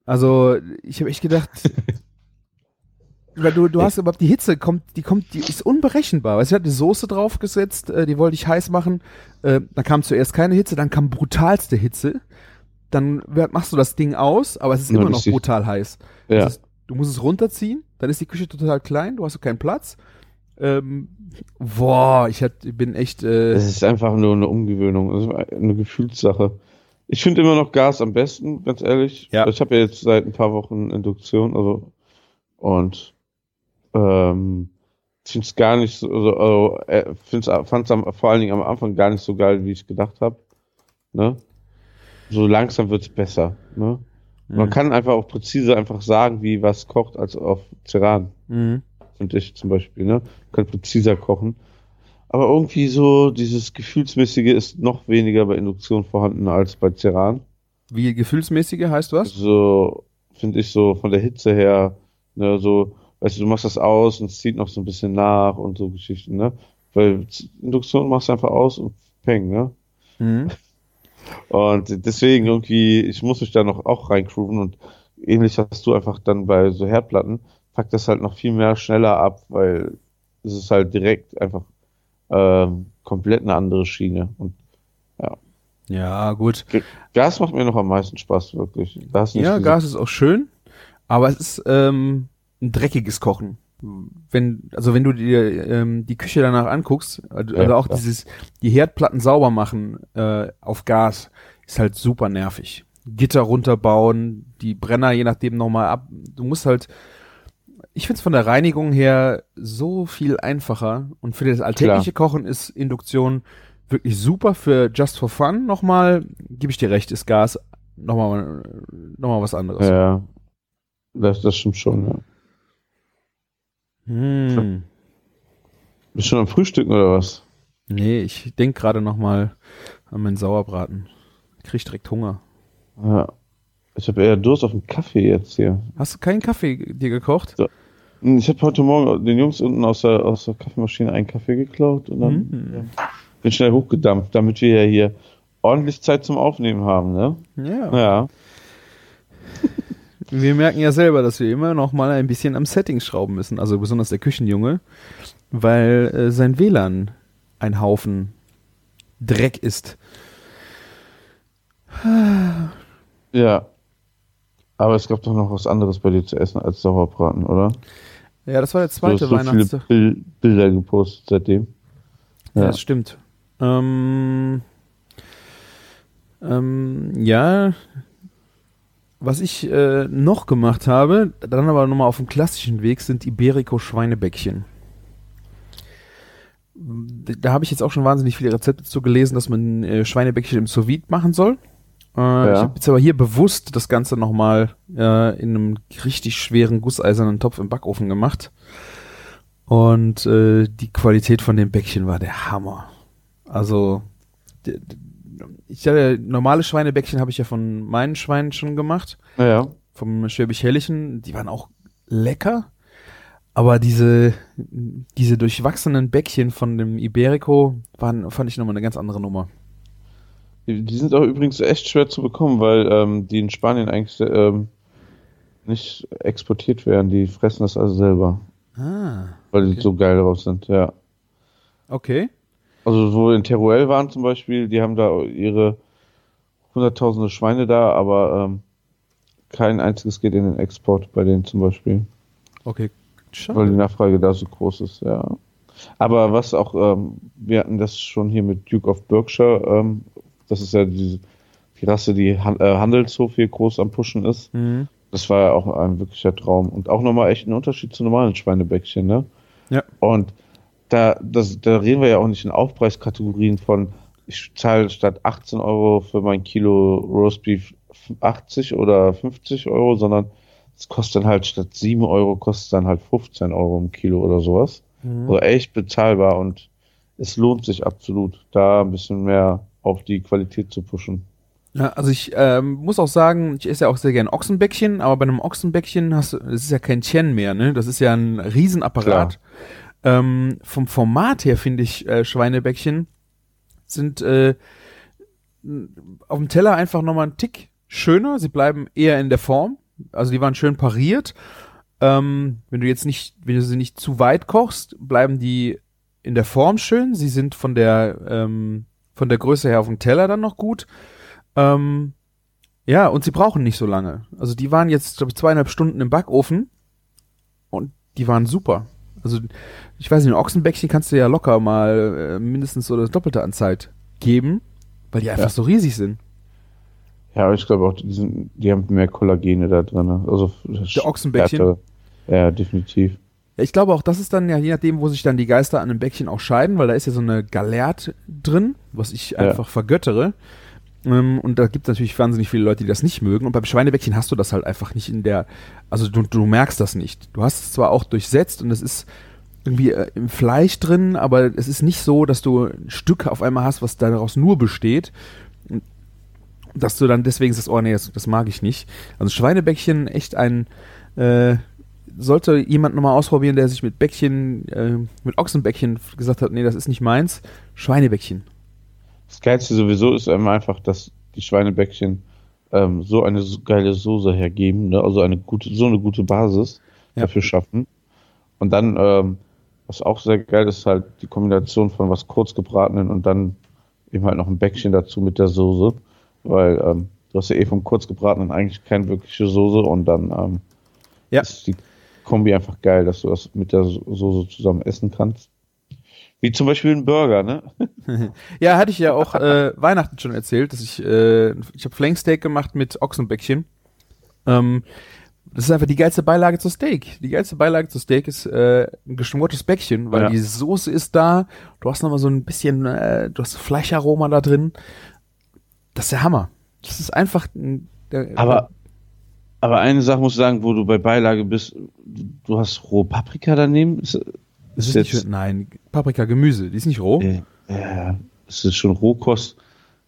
Also, ich habe echt gedacht, weil du, du hast überhaupt die Hitze, kommt, die kommt, die ist unberechenbar. Weißt du, ich hatte Soße draufgesetzt, äh, die wollte ich heiß machen. Äh, dann kam zuerst keine Hitze, dann kam brutalste Hitze. Dann machst du das Ding aus, aber es ist Ja, immer noch richtig. brutal heiß. ja. Ist, du musst es runterziehen, dann ist die Küche total klein, du hast keinen Platz. Ähm, boah, ich ich bin echt, äh, Es ist einfach nur eine Umgewöhnung, eine Gefühlssache. Ich finde immer noch Gas am besten, ganz ehrlich. Ja. Ich habe ja jetzt seit ein paar Wochen Induktion, also und ähm, finde es gar nicht so, also, äh, fand's am, vor allen Dingen am Anfang gar nicht so geil, wie ich gedacht habe. Ne? So langsam wird's besser. Ne? Man Mhm. kann einfach auch präzise einfach sagen, wie was kocht, als auf Ceran mhm. finde ich zum Beispiel, ne? Kann präziser kochen. Aber irgendwie so, dieses Gefühlsmäßige ist noch weniger bei Induktion vorhanden als bei Ceran. Wie gefühlsmäßige heißt was? So, finde ich so von der Hitze her, ne, so, weißt du, du machst das aus und es zieht noch so ein bisschen nach und so Geschichten, ne? Weil Induktion machst du einfach aus und peng, ne? Mhm. Und deswegen irgendwie, ich muss mich da noch auch reingrooven und ähnlich hast du einfach dann bei so Herdplatten, packt das halt noch viel mehr schneller ab, weil es ist halt direkt einfach ähm, komplett eine andere Schiene. Und Ja, gut. Gas macht mir noch am meisten Spaß, wirklich. Nicht Ja, Gas ist auch schön, aber es ist ähm, ein dreckiges Kochen. Wenn, also wenn du dir ähm, die Küche danach anguckst, also Ja, auch klar. dieses, die Herdplatten sauber machen äh, auf Gas, ist halt super nervig. Gitter runterbauen, die Brenner je nachdem nochmal ab. Du musst halt, ich find's von der Reinigung her so viel einfacher und für das alltägliche Kochen ist Induktion wirklich super. Für Just for Fun nochmal, gebe ich dir recht, ist Gas nochmal noch mal was anderes. Ja, das, das stimmt schon, ja. Hm. Bist du schon am Frühstücken oder was? Nee, ich denk gerade noch mal an meinen Sauerbraten. Krieg direkt Hunger. Ja. Ich habe eher Durst auf den Kaffee jetzt hier. Hast du keinen Kaffee dir gekocht? So. Ich habe heute Morgen den Jungs unten aus der, aus der Kaffeemaschine einen Kaffee geklaut und dann Mhm. ja, bin schnell hochgedampft, damit wir ja hier ordentlich Zeit zum Aufnehmen haben, ne? Ja. Ja. Wir merken ja selber, dass wir immer noch mal ein bisschen am Setting schrauben müssen. Also besonders der Küchenjunge, weil äh, sein WLAN ein Haufen Dreck ist. Ja. Aber es gab doch noch was anderes bei dir zu essen als Sauerbraten, oder? Ja, das war der Du zweite hast so viele Weihnachtstag. Bil Bilder gepostet seitdem. Ja, Ja. das stimmt. Ähm, ähm, ja, was ich äh, noch gemacht habe, dann aber nochmal auf dem klassischen Weg, sind Iberico-Schweinebäckchen. Da habe ich jetzt auch schon wahnsinnig viele Rezepte zu gelesen, dass man äh, Schweinebäckchen im sous machen soll. Äh, Ich habe jetzt aber hier bewusst das Ganze nochmal äh, in einem richtig schweren gusseisernen Topf im Backofen gemacht. Und äh, die Qualität von dem Bäckchen war der Hammer. Also, ich hatte normale Schweinebäckchen habe ich ja von meinen Schweinen schon gemacht, Ja. vom Schwäbisch Helllichen. Die waren auch lecker. Aber diese, diese durchwachsenen Bäckchen von dem Iberico waren, fand ich nochmal eine ganz andere Nummer. Die, sind auch übrigens echt schwer zu bekommen, weil ähm, die in Spanien eigentlich ähm, nicht exportiert werden. Die fressen das also selber, Ah, weil die so geil drauf sind, ja. okay. Also wo in Teruel waren zum Beispiel, die haben da ihre hunderttausende Schweine da, aber ähm, kein einziges geht in den Export bei denen zum Beispiel, Okay. weil die Schade. Nachfrage da so groß ist, ja. Aber was auch, ähm, wir hatten das schon hier mit Duke of Berkshire, ähm, das ist ja diese, die Rasse, die Han äh, Handelshof hier groß am Pushen ist. Mhm. Das war ja auch ein wirklicher Traum. Und auch nochmal echt ein Unterschied zu normalen Schweinebäckchen, ne? Ja. Und da, das, da reden wir ja auch nicht in Aufpreiskategorien von, ich zahle statt 18 Euro für mein Kilo Roastbeef 80 oder 50 Euro, sondern es kostet dann halt statt 7 Euro, kostet dann halt 15 Euro im Kilo oder sowas. Mhm. Also echt bezahlbar und es lohnt sich absolut, da ein bisschen mehr auf die Qualität zu pushen. Ja, also ich ähm, muss auch sagen, ich esse ja auch sehr gern Ochsenbäckchen, aber bei einem Ochsenbäckchen hast du, es ist ja kein Tien mehr, ne? Das ist ja ein Riesenapparat. Ähm, vom Format her finde ich äh, Schweinebäckchen sind äh, auf dem Teller einfach nochmal ein Tick schöner. Sie bleiben eher in der Form. Also die waren schön pariert. Ähm, wenn du jetzt nicht, wenn du sie nicht zu weit kochst, bleiben die in der Form schön. Sie sind von der ähm, von der Größe her auf dem Teller dann noch gut. Ähm, ja, und sie brauchen nicht so lange. Also die waren jetzt, glaube ich, zweieinhalb Stunden im Backofen und die waren super. Also ich weiß nicht, ein Ochsenbäckchen kannst du ja locker mal äh, mindestens so das Doppelte an Zeit geben, weil die einfach Ja. so riesig sind. Ja, aber ich glaube auch, die, sind, die haben mehr Kollagene da drin. Also Der Ochsenbäckchen? Härte. Ja, definitiv. Ja, ich glaube auch, das ist dann ja je nachdem, wo sich dann die Geister an einem Bäckchen auch scheiden, weil da ist ja so eine Galert drin, was ich einfach vergöttere. Ähm, und da gibt es natürlich wahnsinnig viele Leute, die das nicht mögen. Und beim Schweinebäckchen hast du das halt einfach nicht in der, also du, du merkst das nicht. Du hast es zwar auch durchsetzt und es ist irgendwie äh, im Fleisch drin, aber es ist nicht so, dass du ein Stück auf einmal hast, was daraus nur besteht. Dass du dann deswegen sagst, oh nee, das, das mag ich nicht. Also Schweinebäckchen echt ein, äh, sollte jemand nochmal ausprobieren, der sich mit Bäckchen, äh, mit Ochsenbäckchen gesagt hat, nee, das ist nicht meins, Schweinebäckchen. Das Geilste sowieso ist einfach, dass die Schweinebäckchen ähm, so eine geile Soße hergeben, ne? also eine gute, so eine gute Basis Ja. dafür schaffen. Und dann, ähm, was auch sehr geil ist, halt die Kombination von was kurzgebratenen und dann eben halt noch ein Bäckchen dazu mit der Soße, weil ähm, du hast ja eh vom kurzgebratenen eigentlich keine wirkliche Soße und dann ähm, Ja. ist die Kombi einfach geil, dass du das mit der So- Soße zusammen essen kannst. Wie zum Beispiel ein Burger, ne? Ja, hatte ich ja auch äh, Weihnachten schon erzählt, dass ich, äh, ich habe Flanksteak gemacht mit Ochsenbäckchen. Ähm, das ist einfach die geilste Beilage zu Steak. Die geilste Beilage zu Steak ist äh, ein geschmortes Bäckchen, weil Ja. die Soße ist da. Du hast noch mal so ein bisschen, äh, du hast Fleischaroma da drin. Das ist der Hammer. Das ist einfach. ein- Der, Aber, aber eine Sache muss ich sagen, wo du bei Beilage bist, du hast rohe Paprika daneben. Das ist jetzt- nicht, nein, Paprika Gemüse, die ist nicht roh. äh, Ja, es ist schon Rohkost.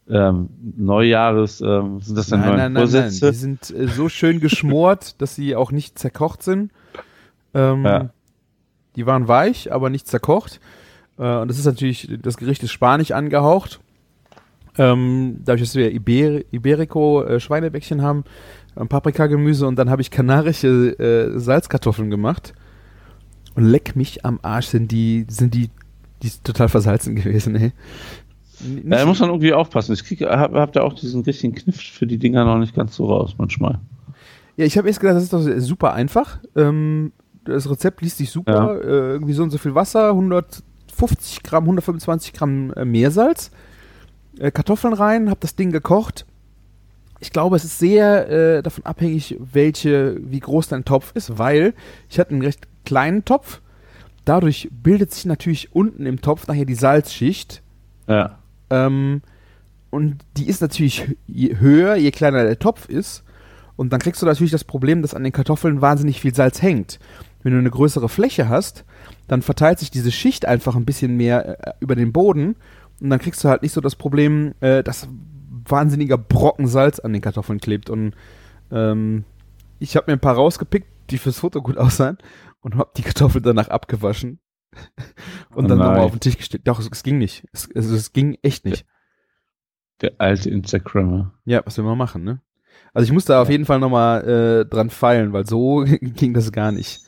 Ähm, Neujahres, ähm, sind das dann nein, nein, Vorsätze? nein. Die sind äh, so schön geschmort, dass sie auch nicht zerkocht sind. Ähm, Ja. Die waren weich, aber nicht zerkocht. Äh, und das ist natürlich, das Gericht ist spanisch angehaucht. Ähm, dadurch, dass wir Iber Iberico äh, haben, ähm, Paprikagemüse und dann habe ich kanarische äh, Salzkartoffeln gemacht. Und leck mich am Arsch, sind die, sind die, die ist total versalzen gewesen, ey. Ja, da muss man irgendwie aufpassen. Ich krieg, hab, hab da auch diesen richtigen Kniff für die Dinger noch nicht ganz so raus manchmal. Ja, ich habe erst gedacht, das ist doch super einfach. Ähm, das Rezept liest sich super. Ja. Äh, irgendwie so und so viel Wasser, 150 Gramm, 125 Gramm äh, Meersalz, äh, Kartoffeln rein, habe das Ding gekocht. Ich glaube, es ist sehr davon abhängig, welche, wie groß dein Topf ist, weil ich hatte einen recht kleinen Topf. Dadurch bildet sich natürlich unten im Topf nachher die Salzschicht. Ja. Ähm, und die ist natürlich je höher, je kleiner der Topf ist. Und dann kriegst du natürlich das Problem, dass an den Kartoffeln wahnsinnig viel Salz hängt. Wenn du eine größere Fläche hast, dann verteilt sich diese Schicht einfach ein bisschen mehr äh, über den Boden. Und dann kriegst du halt nicht so das Problem, äh, dass wahnsinniger Brocken Salz an den Kartoffeln klebt. Und ähm, ich habe mir ein paar rausgepickt, die fürs Foto gut aussahen. Und habe die Kartoffeln danach abgewaschen. und Oh dann nochmal auf den Tisch gestellt. Doch, es, es ging nicht. Es, also, es ging echt nicht. Der alte Instagrammer. Ja, was will man machen, ne? Also ich musste da auf jeden Fall nochmal äh, dran feilen, weil so ging das gar nicht.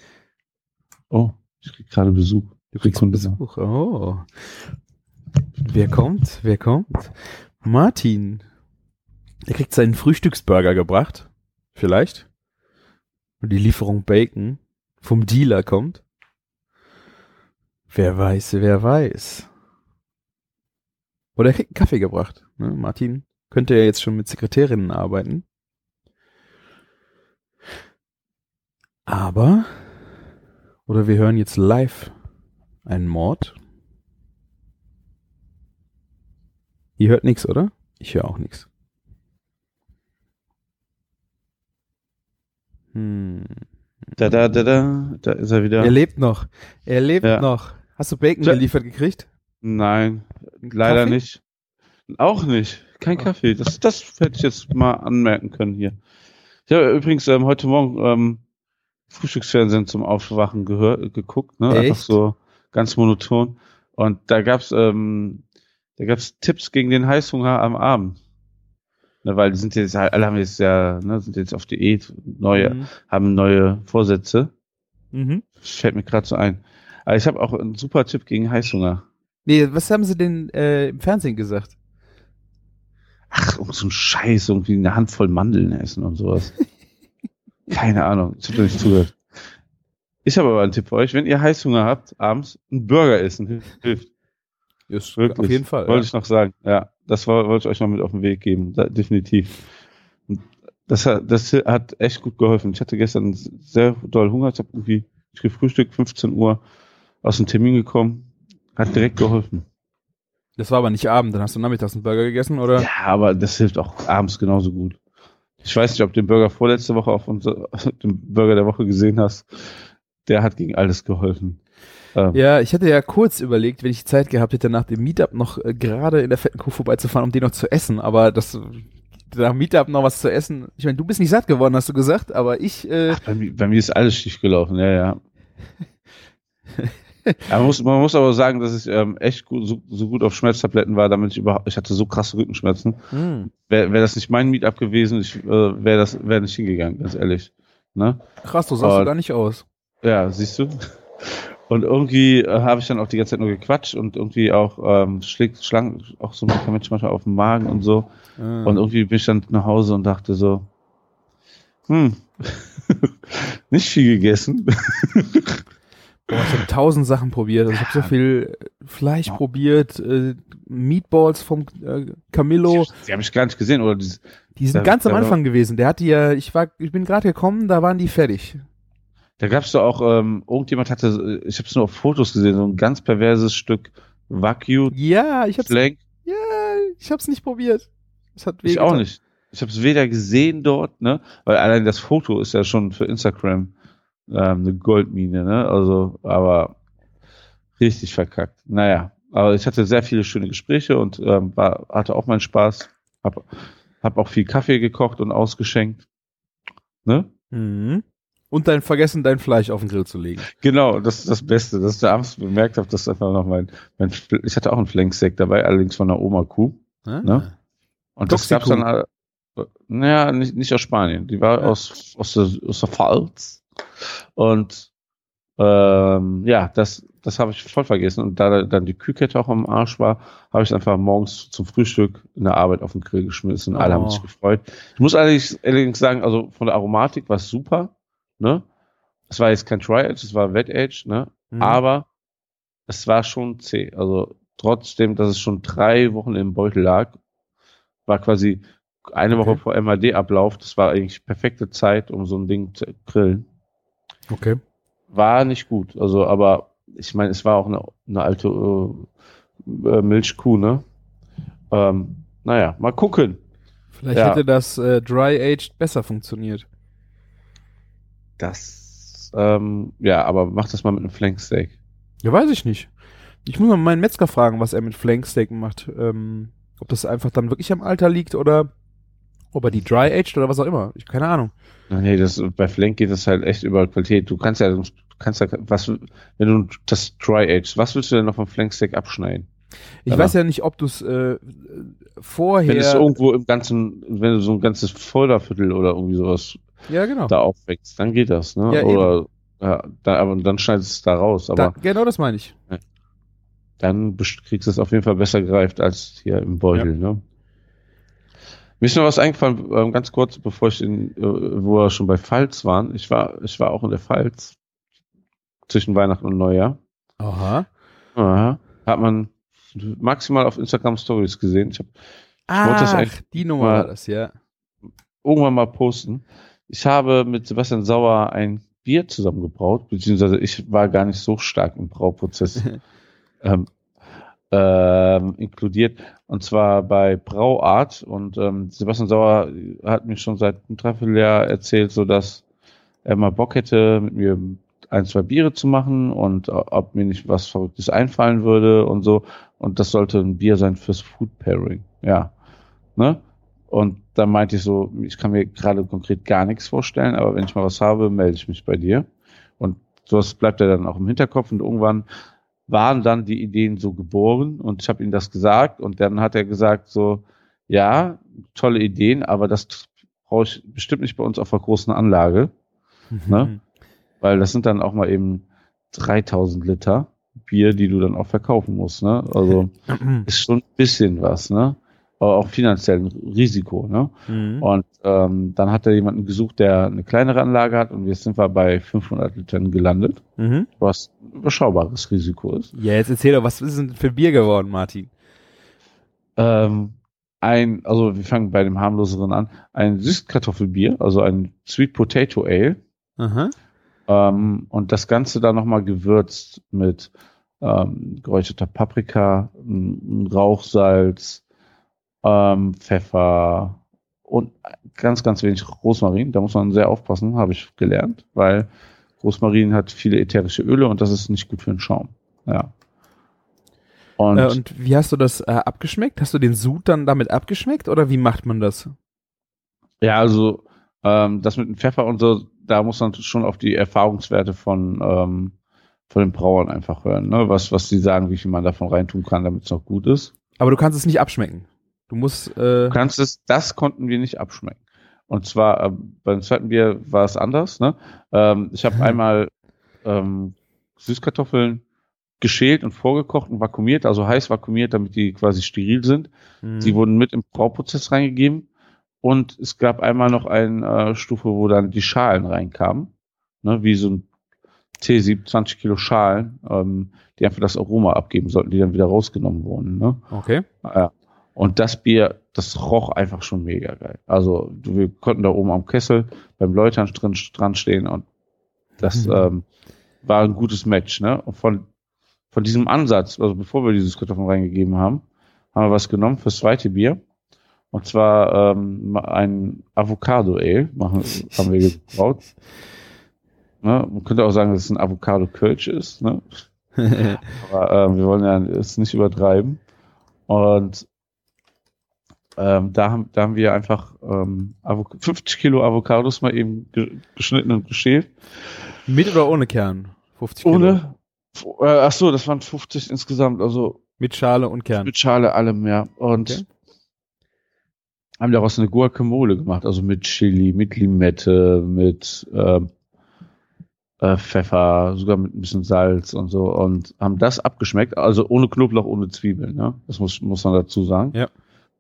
Oh, ich krieg gerade Besuch. Du kriegst Sekunde. Besuch. Oh. Wer kommt? Wer kommt? Martin. Er kriegt seinen Frühstücksburger gebracht. Vielleicht. Und die Lieferung Bacon vom Dealer kommt. Wer weiß, wer weiß. Oder er kriegt einen Kaffee gebracht. Ne? Martin könnte ja jetzt schon mit Sekretärinnen arbeiten. Aber, oder wir hören jetzt live einen Mord. Ihr hört nichts, oder? Ich höre auch nichts. Hm. Da, da, da, da, da ist er wieder. Er lebt noch. Er lebt Ja. noch. Hast du Bacon geliefert gekriegt? Nein, leider Kaffee? nicht. Auch nicht. Kein Oh. Kaffee. Das, das hätte ich jetzt mal anmerken können hier. Ich habe übrigens ähm, heute Morgen ähm, Frühstücksfernsehen zum Aufwachen gehört, geguckt, ne? Einfach Echt? so ganz monoton. Und da gab's ähm, da gab's Tipps gegen den Heißhunger am Abend. Ne, weil die sind jetzt, alle haben jetzt ja, ne, sind jetzt auf Diät, neue, Mhm. haben neue Vorsätze. Mhm. Fällt mir gerade so ein. Aber ich habe auch einen super Tipp gegen Heißhunger. Nee, was haben sie denn äh, im Fernsehen gesagt? Ach, irgend so ein Scheiß, irgendwie eine Handvoll Mandeln essen und sowas. Keine Ahnung, ich habe nicht zugehört. Ich habe aber einen Tipp für euch. Wenn ihr Heißhunger habt, abends einen Burger essen hilft. Ist Wirklich. Auf jeden Fall. Wollte ja. ich noch sagen. Ja, das war, wollte ich euch noch mit auf den Weg geben. Da, definitiv. Das hat, das hat echt gut geholfen. Ich hatte gestern sehr doll Hunger. Ich habe irgendwie ich gefrühstückt, 15 Uhr aus dem Termin gekommen. Hat direkt geholfen. Das war aber nicht Abend, dann hast du nachmittags einen Burger gegessen, oder? Ja, aber das hilft auch abends genauso gut. Ich weiß nicht, ob du den Burger vorletzte Woche auf unser, den Burger der Woche gesehen hast. Der hat gegen alles geholfen. Ähm, Ja, ich hatte ja kurz überlegt, wenn ich Zeit gehabt hätte, nach dem Meetup noch äh, gerade in der fetten Kuh vorbeizufahren, um den noch zu essen. Aber das nach dem Meetup noch was zu essen. Ich meine, du bist nicht satt geworden, hast du gesagt, aber ich, äh, Ach, bei, mir, bei mir ist alles schief gelaufen, ja, ja. man, muss, man muss aber sagen, dass ich ähm, echt gut, so, so gut auf Schmerztabletten war, damit ich überhaupt, ich hatte so krasse Rückenschmerzen. mh, Wäre wär das nicht mein Meetup gewesen, ich äh, wäre das wäre nicht hingegangen, ganz ehrlich. Ne? krass, du sahst du gar nicht aus. Ja, siehst du. Und irgendwie äh, habe ich dann auch die ganze Zeit nur gequatscht und irgendwie auch ähm, schlägt Schlangen, auch so Medikamente manchmal auf den Magen und so. Ah. Und irgendwie bin ich dann nach Hause und dachte so, hm, nicht viel gegessen. Boah, ich habe tausend Sachen probiert. Also ich habe so viel Fleisch Ja. probiert, äh, Meatballs vom äh, Camillo. Die habe ich gar nicht gesehen, oder? Dieses, Die sind Da- ganz am Anfang gewesen. Der hat die ja, ich war, ich bin gerade gekommen, da waren die fertig. Da gab's doch auch, ähm, irgendjemand hatte, äh, ich habe es nur auf Fotos gesehen, so ein ganz perverses Stück Wagyu Ja, ich hab's, Flank. ja, ich hab's nicht probiert. Es hat Ich auch nicht. Ich habe es weder gesehen dort, ne, weil allein das Foto ist ja schon für Instagram ähm, eine Goldmine, ne, also, aber richtig verkackt. Naja, aber ich hatte sehr viele schöne Gespräche und ähm, war, hatte auch meinen Spaß. Hab, hab auch viel Kaffee gekocht und ausgeschenkt. Ne? Mhm. Und dann vergessen, dein Fleisch auf den Grill zu legen. Genau, das ist das Beste, dass ich da abends bemerkt habe, dass einfach noch mein, mein ich hatte auch einen Flanksteak dabei, allerdings von der Oma-Kuh. Ah. Ne? Und das gab's dann, äh, naja, nicht, nicht aus Spanien, die war Ja. aus, aus, der, aus der Pfalz. Und ähm, ja, das, das habe ich voll vergessen. Und da dann die Kühlkette auch am Arsch war, habe ich einfach morgens zum Frühstück in der Arbeit auf den Grill geschmissen. Alle haben Oh. sich gefreut. Ich muss allerdings, allerdings sagen, also von der Aromatik war es super. Ne? Es war jetzt kein Dry Age, es war Wet Age, ne? Mhm. Aber es war schon zäh. Also trotzdem, dass es schon drei Wochen im Beutel lag, war quasi eine Woche Okay. vor MAD-Ablauf. Das war eigentlich perfekte Zeit, um so ein Ding zu grillen. Okay. War nicht gut. Also, aber ich meine, es war auch eine, eine alte äh, äh, Milchkuh, ne? Ähm, naja, mal gucken. Vielleicht Ja. hätte das äh, Dry-Aged besser funktioniert. Das, ähm, ja, aber mach das mal mit einem Flanksteak. Ja, weiß ich nicht. Ich muss mal meinen Metzger fragen, was er mit Flanksteak macht. Ähm, ob das einfach dann wirklich am Alter liegt oder ob er die Dry-Aged oder was auch immer. Ich keine Ahnung. Nee, das, bei Flank geht es halt echt über Qualität. Du kannst ja, du kannst ja, was, wenn du das Dry Age, was willst du denn noch vom Flanksteak abschneiden? Ich Aber- weiß ja nicht, ob du es äh, vorher. Wenn es irgendwo im ganzen, wenn du so ein ganzes Vollerviertel oder irgendwie sowas ja, genau. da aufwächst, dann geht das, ne? Ja, oder, ja, da, aber dann schneidest du es da raus. Da, Aber genau das meine ich. dann kriegst du es auf jeden Fall besser gereift als hier im Beutel, ne? Mir ist noch was eingefallen, ähm, ganz kurz, bevor ich in, äh, wo wir schon bei Pfalz waren. Ich war, ich war auch in der Pfalz zwischen Weihnachten und Neujahr. Aha. Aha. Hat man maximal auf Instagram Stories gesehen. Ich habe Ah, wollte das eigentlich die Nummer mal- war das, ja. irgendwann mal posten. Ich habe mit Sebastian Sauer ein Bier zusammengebraut, beziehungsweise ich war gar nicht so stark im Brauprozess ähm, ähm, inkludiert. Und zwar bei Brauart. Und ähm, Sebastian Sauer hat mir schon seit einem Dreivierteljahr erzählt, so dass er mal Bock hätte, mit mir ein, zwei Biere zu machen und äh, ob mir nicht was Verrücktes einfallen würde und so. Und das sollte ein Bier sein fürs Food Pairing. Ja. Ne? Und dann meinte ich so, ich kann mir gerade konkret gar nichts vorstellen, aber wenn ich mal was habe, melde ich mich bei dir. Und sowas bleibt ja dann auch im Hinterkopf und irgendwann waren dann die Ideen so geboren und ich habe ihm das gesagt und dann hat er gesagt so, ja, tolle Ideen, aber das brauche ich bestimmt nicht bei uns auf einer großen Anlage, Ne? weil das sind dann auch mal eben 3000 Liter Bier, die du dann auch verkaufen musst, ne? Also ist schon ein bisschen was, ne? Aber auch finanziell ein Risiko, ne? Mhm. Und ähm, dann hat er jemanden gesucht, der eine kleinere Anlage hat und jetzt sind wir bei 500 Litern gelandet, Mhm. was ein überschaubares Risiko ist. Ja, jetzt erzähl doch, was ist denn für Bier geworden, Martin? Ähm, ein, also wir fangen bei dem harmloseren an, ein Süßkartoffelbier, also ein Sweet Potato Ale. Aha. Ähm, und das Ganze dann nochmal gewürzt mit ähm, geräucherter Paprika, Rauchsalz, ähm, Pfeffer und ganz, ganz wenig Rosmarin. Da muss man sehr aufpassen, habe ich gelernt, weil Rosmarin hat viele ätherische Öle und das ist nicht gut für den Schaum. Ja. Und, äh, und wie hast du das äh, abgeschmeckt? Hast du den Sud dann damit abgeschmeckt oder wie macht man das? ja, also ähm, das mit dem Pfeffer und so, da muss man schon auf die Erfahrungswerte von, ähm, von den Brauern einfach hören, ne? was, was die sagen, wie viel man davon reintun kann, damit es noch gut ist. Aber du kannst es nicht abschmecken. Du musst, äh, Du kannst es, das konnten wir nicht abschmecken. Und zwar äh, beim zweiten Bier war es anders. Ne? Ähm, ich habe einmal ähm, Süßkartoffeln geschält und vorgekocht und vakuumiert, also heiß vakuumiert, damit die quasi steril sind. mh. Die wurden mit im Brauprozess reingegeben. Und es gab einmal noch eine äh, Stufe, wo dann die Schalen reinkamen. Ne, wie so ein T7, 20 Kilo Schalen, ähm, die einfach das Aroma abgeben sollten, die dann wieder rausgenommen wurden. Ne? okay. Ja. Und das Bier, das roch einfach schon mega geil. Also wir konnten da oben am Kessel beim Läutern drin, dran stehen und das Mhm. ähm, war ein gutes Match. Ne? Und von, von diesem Ansatz, also bevor wir dieses Kartoffeln reingegeben haben, haben wir was genommen fürs zweite Bier. Und zwar ähm, ein Avocado Ale machen, haben wir gebraut. Ne? Man könnte auch sagen, dass es ein Avocado Kölsch ist. Ne? Aber ähm, wir wollen ja es nicht übertreiben. Und ähm, da, haben, da haben wir einfach ähm, 50 Kilo Avocados mal eben ge geschnitten und geschält. Mit oder ohne Kern? 50 Kilo. Ohne? Äh, ach so, das waren 50 insgesamt, also mit Schale und Kern. Mit Schale allem, ja. Und Okay. haben daraus eine Guacamole gemacht, also mit Chili, mit Limette, mit ähm, äh, Pfeffer, sogar mit ein bisschen Salz und so und haben das abgeschmeckt, also ohne Knoblauch, ohne Zwiebeln, ja. Das muss, muss man dazu sagen. Ja.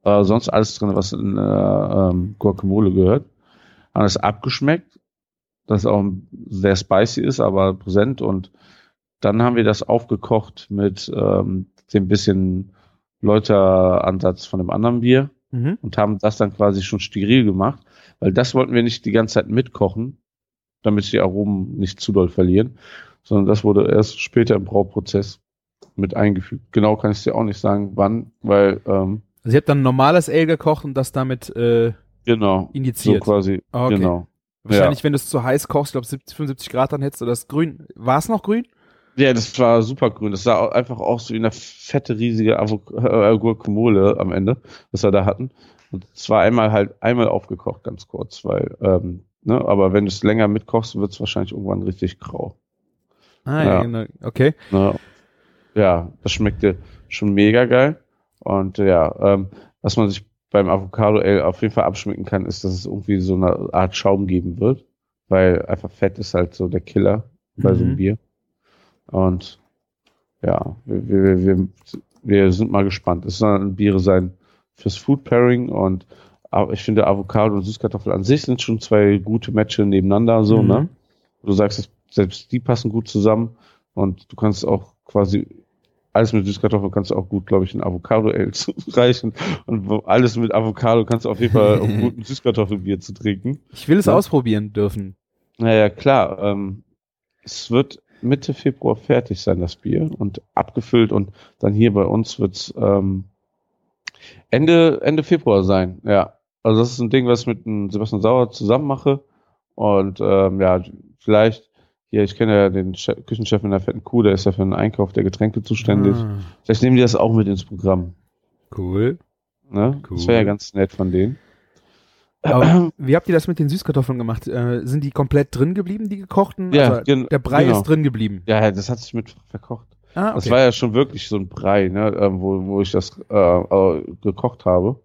Äh, sonst alles drin, was in äh, ähm, Guacamole gehört. Haben das abgeschmeckt, das auch sehr spicy ist, aber präsent und dann haben wir das aufgekocht mit ähm, dem bisschen Läuteransatz von dem anderen Bier Mhm. und haben das dann quasi schon steril gemacht, weil das wollten wir nicht die ganze Zeit mitkochen, damit die Aromen nicht zu doll verlieren, sondern das wurde erst später im Brauprozess mit eingefügt. Genau kann ich dir auch nicht sagen, wann, weil ähm, Also ihr habt dann ein normales Ale gekocht und das damit äh, genau so injiziert. quasi Ah, okay. genau. Wahrscheinlich, wenn du es zu heiß kochst, ich glaube 75 Grad, dann hättest du das grün. War es noch grün? Ja, das war super grün. Das sah einfach aus wie eine fette, riesige äh, Guacamole am Ende, was wir da hatten. Und es war einmal halt einmal aufgekocht, ganz kurz, weil, ähm, ne, aber wenn du es länger mitkochst, wird es wahrscheinlich irgendwann richtig grau. Ah, ja, Ja. genau. Okay. Ne? Ja, das schmeckte schon mega geil. Und ja, ähm, was man sich beim Avocado Ale auf jeden Fall abschmecken kann, ist, dass es irgendwie so eine Art Schaum geben wird, weil einfach Fett ist halt so der Killer bei so einem Mhm. Bier. Und ja, wir, wir, wir, wir sind mal gespannt. Es sollen Biere sein fürs Food Pairing und ich finde Avocado und Süßkartoffel an sich sind schon zwei gute Matches nebeneinander, so, Mhm. ne? Du sagst, selbst die passen gut zusammen und du kannst auch quasi alles mit Süßkartoffeln kannst du auch gut, glaube ich, in Avocado Ale reichen und alles mit Avocado kannst du auf jeden Fall auch gut ein Süßkartoffelbier zu trinken. Ich will es Ja. ausprobieren dürfen. Naja, klar. Ähm, es wird Mitte Februar fertig sein, das Bier, und abgefüllt und dann hier bei uns wird's ähm, Ende, Ende Februar sein. Ja. Also das ist ein Ding, was ich mit Sebastian Sauer zusammen mache. Und ähm, ja, vielleicht, hier, ich kenne ja den Che Küchenchef in der fetten Kuh, der ist ja für den Einkauf der Getränke zuständig. Ah, Vielleicht nehmen die das auch mit ins Programm. cool. Ne? Cool. Das wäre ja ganz nett von denen. Aber wie habt ihr das mit den Süßkartoffeln gemacht? Äh, sind die komplett drin geblieben, die gekochten? Ja, also, gen- der Brei genau. ist drin geblieben. Ja, das hat sich mit verkocht. Ah, Das okay. war ja schon wirklich so ein Brei, ne, ähm, wo, wo ich das äh, äh, gekocht habe.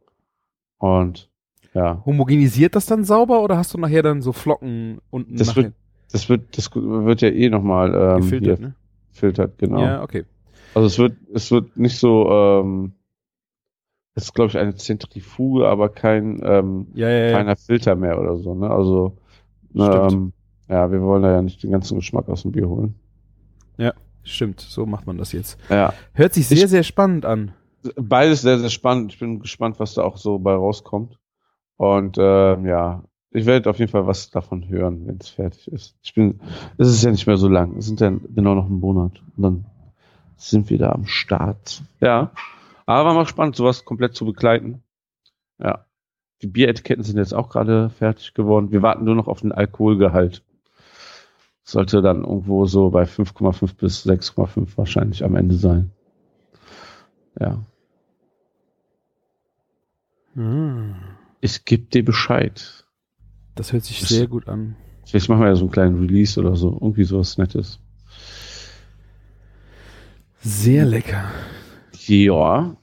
Und ja, Homogenisiert das dann sauber oder hast du nachher dann so Flocken unten Das wird das wird, das wird ja eh nochmal ähm, gefiltert, ne? gefiltert, genau. Ja, okay. Also es wird, es wird nicht so, ähm, es ist glaube ich eine Zentrifuge, aber kein ähm, Ja, ja, ja. keiner Filter mehr oder so, ne? Also ne, ähm, ja, wir wollen da ja nicht den ganzen Geschmack aus dem Bier holen. Stimmt, so macht man das jetzt. Ja, Hört sich sehr, Ich- sehr spannend an. beides sehr, sehr spannend. Ich bin gespannt, was da auch so bei rauskommt. Und ähm, ja, ich werde auf jeden Fall was davon hören, wenn es fertig ist. Ich bin, es ist ja nicht mehr so lang. Es sind ja genau noch ein Monat. Und dann sind wir da am Start. Ja. Aber war mal spannend, sowas komplett zu begleiten. Ja. Die Bieretiketten sind jetzt auch gerade fertig geworden. Wir warten nur noch auf den Alkoholgehalt. Sollte dann irgendwo so bei 5,5 bis 6,5 wahrscheinlich am Ende sein. Ja. Hm. Ich gebe dir Bescheid. Das hört sich Das- sehr gut an. Vielleicht machen wir ja so einen kleinen Release oder so. Irgendwie sowas Nettes. Sehr lecker. Ja.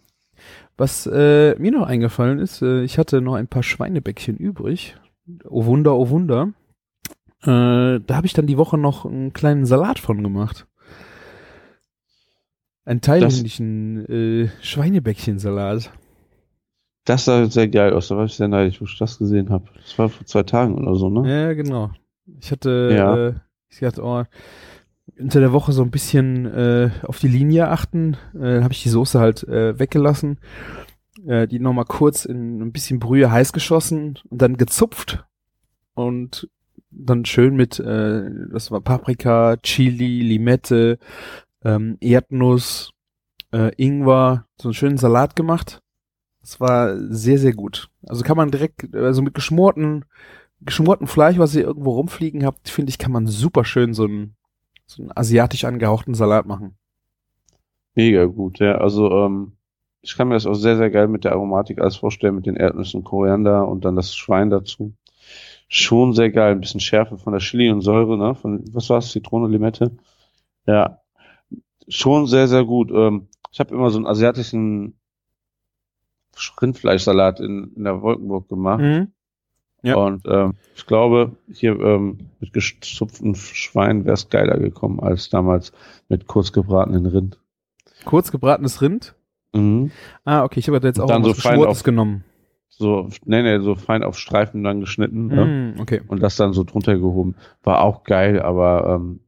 Was äh, mir noch eingefallen ist, äh, ich hatte noch ein paar Schweinebäckchen übrig. Oh Wunder, oh Wunder. Äh, da habe ich dann die Woche noch einen kleinen Salat von gemacht. Einen thailändischen äh, Schweinebäckchensalat. Das sah sehr geil aus. Da war ich sehr neidisch, wo ich das gesehen habe. Das war vor zwei Tagen oder so, ne? Ja, genau. Ich hatte, Ja. äh, ich dachte, oh, unter der Woche so ein bisschen äh, auf die Linie achten. Äh, habe ich die Soße halt äh, weggelassen. Äh, die nochmal kurz in ein bisschen Brühe heiß geschossen und dann gezupft. Und dann schön mit, äh, das war Paprika, Chili, Limette, ähm, Erdnuss, äh, Ingwer, so einen schönen Salat gemacht. Das war sehr, sehr gut. Also kann man direkt, also mit geschmorten, geschmorten Fleisch, was ihr irgendwo rumfliegen habt, finde ich, kann man super schön so einen, so einen asiatisch angehauchten Salat machen. Mega gut, ja. Also, ähm, ich kann mir das auch sehr, sehr geil mit der Aromatik alles vorstellen, mit den Erdnüssen, Koriander und dann das Schwein dazu. Schon sehr geil, ein bisschen Schärfe von der Chili und Säure, ne? Von, was war's, Zitrone, Limette? Ja. Schon sehr, sehr gut. Ähm, ich habe immer so einen asiatischen Rindfleischsalat in, in der Wolkenburg gemacht. Mhm. Ja. Und ähm, ich glaube, hier ähm, mit gezupftem Schwein wäre es geiler gekommen als damals mit kurz gebratenen Rind. Kurz gebratenes Rind? Mhm. Ah, okay, ich habe jetzt auch dann so fein Geschmortes auf- genommen. So, nee, nee, so fein auf Streifen dann geschnitten ne? Mm, okay. und das dann so drunter gehoben. War auch geil, aber ähm,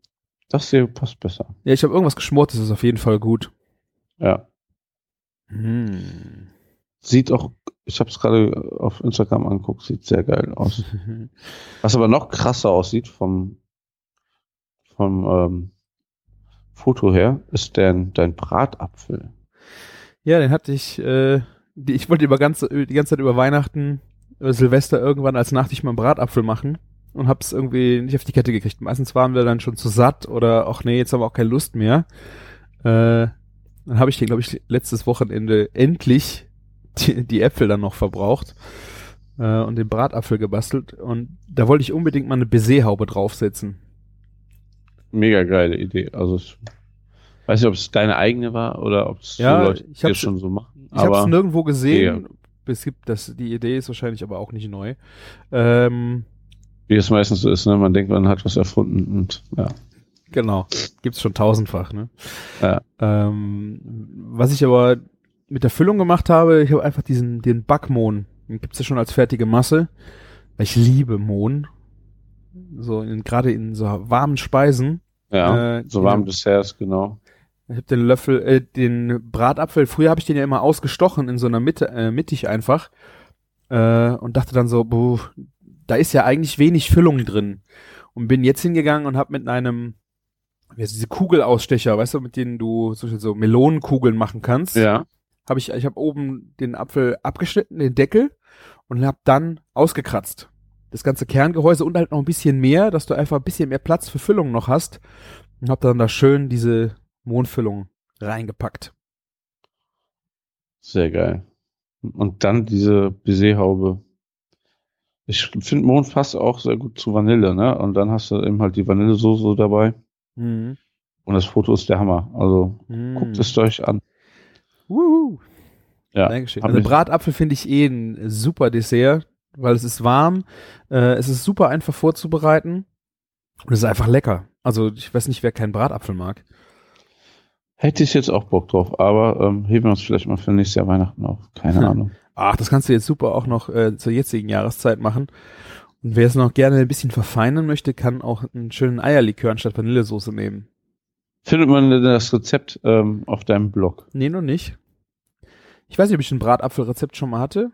das hier passt besser. Ja, ich habe irgendwas Geschmortes, ist auf jeden Fall gut. Ja. Mm. Sieht auch, ich habe es gerade auf Instagram angeguckt, sieht sehr geil aus. Was aber noch krasser aussieht vom, vom ähm, Foto her, ist dein, dein Bratapfel. Ja, den hatte ich, äh, die, ich wollte über ganz, die ganze Zeit über Weihnachten, über Silvester irgendwann als Nachtisch mal einen Bratapfel machen und hab's irgendwie nicht auf die Kette gekriegt. Meistens waren wir dann schon zu satt oder ach nee, jetzt haben wir auch keine Lust mehr. Äh, dann habe ich den, glaube ich, letztes Wochenende endlich die, die Äpfel dann noch verbraucht äh, und den Bratapfel gebastelt und da wollte ich unbedingt mal eine Baiserhaube draufsetzen. Mega geile Idee. Also ich weiß nicht, ob es deine eigene war oder ob es Ja, so Leute ich hab's- schon so machen. Ich habe es nirgendwo gesehen. Es gibt das, die Idee ist wahrscheinlich aber auch nicht neu. Ähm, wie es meistens so ist, ne? man denkt, man hat was erfunden und ja. Genau, gibt's schon tausendfach. Ne? Ja. Ähm, was ich aber mit der Füllung gemacht habe, ich habe einfach diesen den Backmohn, den gibt's ja schon als fertige Masse. Weil ich liebe Mohn, so in, gerade in so warmen Speisen. Ja, Äh, so warm Desserts, genau. Ich habe den Löffel, äh, den Bratapfel. Früher habe ich den ja immer ausgestochen in so einer Mitte, äh, mittig einfach äh, und dachte dann so, buh, da ist ja eigentlich wenig Füllung drin und bin jetzt hingegangen und habe mit einem wie heißt diese Kugelausstecher, weißt du, mit denen du so, so Melonenkugeln machen kannst. Ja. Habe ich, ich habe oben den Apfel abgeschnitten, den Deckel und habe dann ausgekratzt. Das ganze Kerngehäuse und halt noch ein bisschen mehr, dass du einfach ein bisschen mehr Platz für Füllung noch hast und habe dann da schön diese Mondfüllung reingepackt. Sehr geil. Und dann diese Baiserhaube. Ich finde Mond passt auch sehr gut zu Vanille, ne? Und dann hast du eben halt die Vanillesoße dabei. Mhm. Und das Foto ist der Hammer. Also Mhm. guckt es euch an. Wuhu. Ja. Dankeschön. Also Bratapfel finde ich eh ein super Dessert, weil es ist warm, äh, es ist super einfach vorzubereiten und es ist einfach lecker. Also ich weiß nicht, wer keinen Bratapfel mag. Hätte ich jetzt auch Bock drauf, aber ähm, heben wir uns vielleicht mal für nächstes Jahr Weihnachten auf. Keine. Ahnung. Ach, das kannst du jetzt super auch noch äh, zur jetzigen Jahreszeit machen. Und wer es noch gerne ein bisschen verfeinern möchte, kann auch einen schönen Eierlikör anstatt Vanillesoße nehmen. Findet man das Rezept ähm, auf deinem Blog? Nee, noch nicht. Ich weiß nicht, ob ich ein Bratapfelrezept schon mal hatte.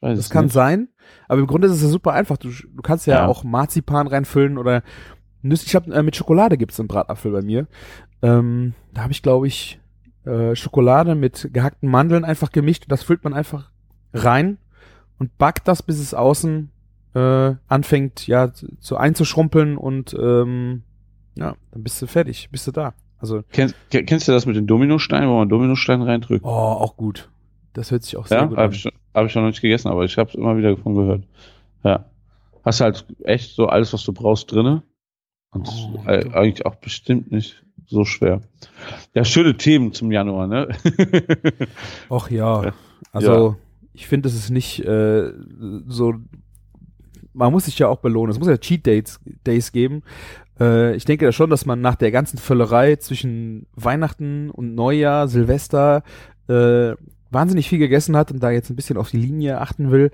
Weiß Das kann nicht. sein, aber im Grunde ist es ja super einfach. Du, du kannst ja, Ja. auch Marzipan reinfüllen oder Nüsse. Ich habe äh, mit Schokolade gibt's einen Bratapfel bei mir. Ähm, da habe ich, glaube ich, äh, Schokolade mit gehackten Mandeln einfach gemischt. Das füllt man einfach rein und backt das, bis es außen äh, anfängt, ja, zu, zu einzuschrumpeln und ähm, ja, dann bist du fertig, bist du da. Also, Kennst, ke- kennst du das mit den Dominosteinen, wo man Dominosteine reindrückt? oh, auch gut. Das hört sich auch sehr ja, gut habe an. ich, schon- hab ich noch nicht gegessen, aber ich habe es immer wieder davon gehört. Ja. Hast halt echt so alles, was du brauchst, drinne. Und Oh, eigentlich auch bestimmt nicht so schwer. Ja, schöne Themen zum Januar, ne? Och ja, Ja. also ich finde, es ist nicht äh, so. Man muss sich ja auch belohnen. Es muss ja Cheat Days, Days geben. Äh, ich denke ja schon, dass man nach der ganzen Völlerei zwischen Weihnachten und Neujahr, Silvester äh, wahnsinnig viel gegessen hat und da jetzt ein bisschen auf die Linie achten will.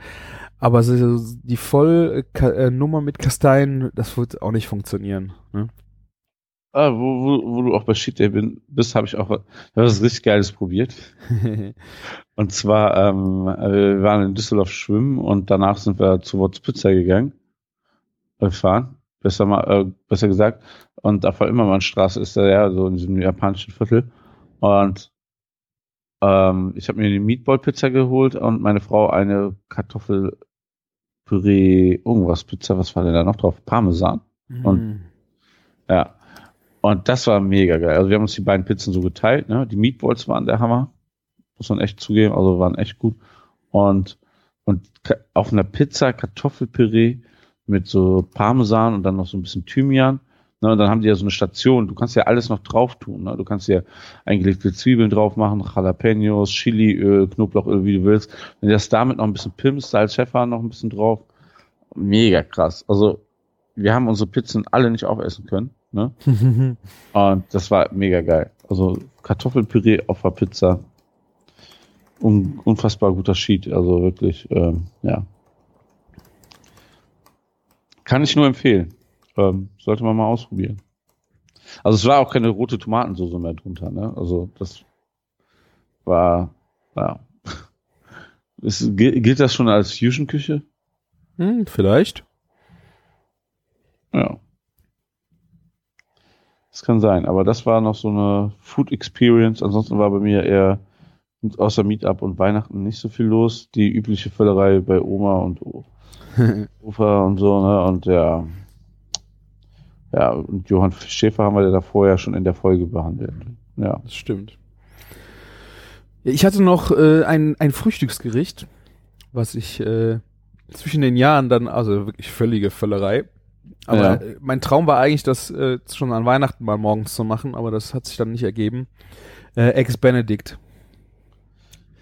Aber so, die Vollnummer mit Kasteien, das wird auch nicht funktionieren. Ne? ah, wo, wo, wo du auch bei Shit Day bist, habe ich auch was was richtig Geiles probiert. Und zwar, ähm, wir waren in Düsseldorf schwimmen und danach sind wir zu Wurz Pizza gegangen. Äh, fahren, besser mal, äh, besser gesagt. Und auf der Immermannstraße ist er ja so in diesem japanischen Viertel. Und ähm, ich habe mir eine Meatball-Pizza geholt und meine Frau eine Kartoffelpüree, irgendwas Pizza, was war denn da noch drauf? Parmesan. Und- Mm. Ja. Und das war mega geil. Also wir haben uns die beiden Pizzen so geteilt, ne? Die Meatballs waren der Hammer. Muss man echt zugeben, also waren echt gut. Und, und auf einer Pizza Kartoffelpüree mit so Parmesan und dann noch so ein bisschen Thymian. Ne, und dann haben die ja so eine Station. Du kannst ja alles noch drauf tun. Ne? Du kannst ja eingelegte Zwiebeln drauf machen, Jalapenos, Chiliöl, Knoblauchöl, wie du willst. Wenn du das damit noch ein bisschen pimpst, Salz, Pfeffer noch ein bisschen drauf. Mega krass. Also, wir haben unsere Pizzen alle nicht aufessen können. Ne? und das war mega geil. Also, Kartoffelpüree auf der Pizza. Un unfassbar guter Sheet. Also wirklich, ähm, ja. Kann ich nur empfehlen. Ähm, sollte man mal ausprobieren. Also es war auch keine rote Tomatensauce mehr drunter, ne? Also das war, ja. Ist, gilt das schon als Fusion-Küche? Hm, vielleicht. Ja. Das kann sein, aber das war noch so eine Food Experience. Ansonsten war bei mir eher außer Meetup und Weihnachten nicht so viel los. Die übliche Völlerei bei Oma und Ufer und so, ne? Und ja, ja, und Johann Schäfer haben wir ja da vorher schon in der Folge behandelt. Ja. Das stimmt. Ich hatte noch äh, ein, ein Frühstücksgericht, was ich äh, zwischen den Jahren dann, also wirklich völlige Völlerei. Aber ja. Äh, mein Traum war eigentlich, das äh, schon an Weihnachten mal morgens zu machen, aber das hat sich dann nicht ergeben. Äh, Ex Benedict.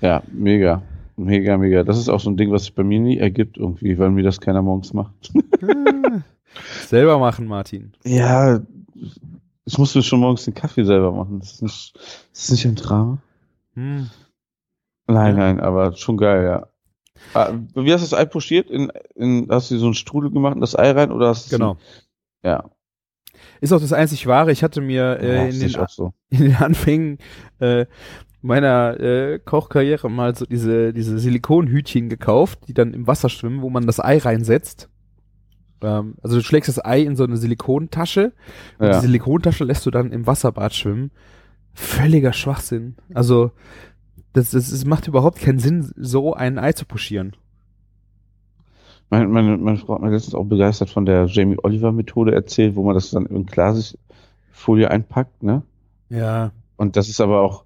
Ja, mega. Mega, mega. Das ist auch so ein Ding, was sich bei mir nie ergibt, irgendwie, weil mir das keiner morgens macht. Ah. Selber machen, Martin. Ja, ich musste schon morgens den Kaffee selber machen. Das ist nicht, das ist nicht ein Drama. Hm. Nein, nein, aber schon geil, ja. Ah, wie hast du das Ei pochiert? In, in, hast du so einen Strudel gemacht das Ei rein oder hast Genau. Du, ja. Ist auch das einzig wahre. Ich hatte mir äh, ja, in, den, so. in den Anfängen äh, meiner äh, Kochkarriere mal so diese, diese Silikonhütchen gekauft, die dann im Wasser schwimmen, wo man das Ei reinsetzt. Ähm, also du schlägst das Ei in so eine Silikontasche und ja. die Silikontasche lässt du dann im Wasserbad schwimmen. Völliger Schwachsinn. Also das, das, das macht überhaupt keinen Sinn, so ein Ei zu puschieren. Meine, meine, meine Frau hat mir letztens auch begeistert von der Jamie Oliver Methode erzählt, wo man das dann in Klarsichtfolie einpackt, ne? Ja. Und das ist aber auch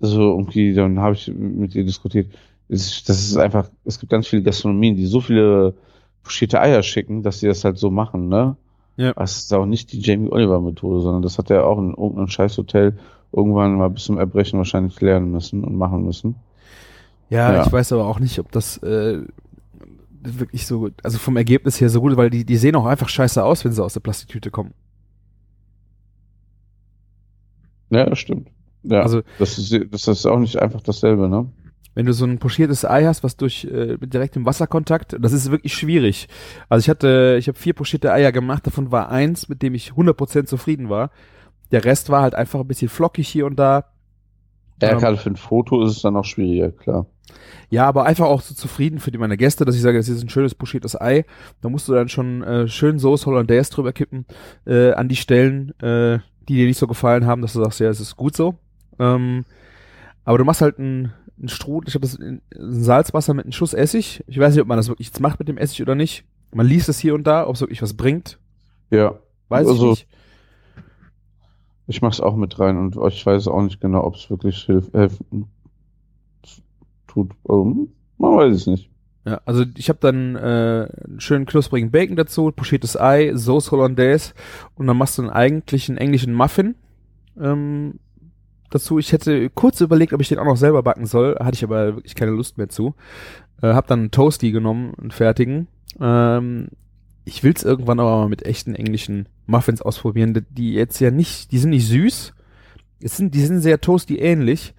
so irgendwie, dann habe ich mit ihr diskutiert, das ist einfach, es gibt ganz viele Gastronomien, die so viele pochierte Eier schicken, dass sie das halt so machen, ne? Ja. Das ist auch nicht die Jamie Oliver Methode, sondern das hat er auch in irgendeinem Scheißhotel irgendwann mal bis zum Erbrechen wahrscheinlich lernen müssen und machen müssen. Ja, ja. ich weiß aber auch nicht, ob das äh, wirklich so, also vom Ergebnis her so gut, weil die, die sehen auch einfach scheiße aus, wenn sie aus der Plastiktüte kommen. Ja, das stimmt. Ja, also, das ist, das ist auch nicht einfach dasselbe, ne? wenn du so ein pochiertes Ei hast, was durch äh, mit direktem Wasserkontakt, das ist wirklich schwierig. Also ich hatte, ich habe vier pochierte Eier gemacht, davon war eins, mit dem ich 100% zufrieden war. Der Rest war halt einfach ein bisschen flockig hier und da. Ja, ähm, gerade für ein Foto ist es dann auch schwieriger, klar. Ja, aber einfach auch so zufrieden für die meine Gäste, dass ich sage, das ist ein schönes pochiertes Ei. Da musst du dann schon äh, schön Soße Hollandaise drüber kippen äh, an die Stellen, äh, die dir nicht so gefallen haben, dass du sagst, ja, es ist gut so. Ähm, aber du machst halt ein, ein Strudel, ich habe das in, in Salzwasser mit einem Schuss Essig. Ich weiß nicht, ob man das wirklich jetzt macht mit dem Essig oder nicht. Man liest es hier und da, ob es wirklich was bringt. Ja. Weiß also, ich nicht. Ich mach's auch mit rein und ich weiß auch nicht genau, ob es wirklich hilf, helfen tut. Also, man weiß es nicht. Ja, also ich habe dann äh, einen schönen knusprigen Bacon dazu, pochiertes Ei, Sauce Hollandaise und dann machst du einen eigentlichen englischen Muffin. Ähm, dazu. Ich hätte kurz überlegt, ob ich den auch noch selber backen soll, hatte ich aber wirklich keine Lust mehr zu. Äh, hab dann einen Toasty genommen, einen fertigen. Ähm, ich will's irgendwann aber mal mit echten englischen Muffins ausprobieren, die jetzt ja nicht, die sind nicht süß. Es sind, die sind sehr toasty ähnlich,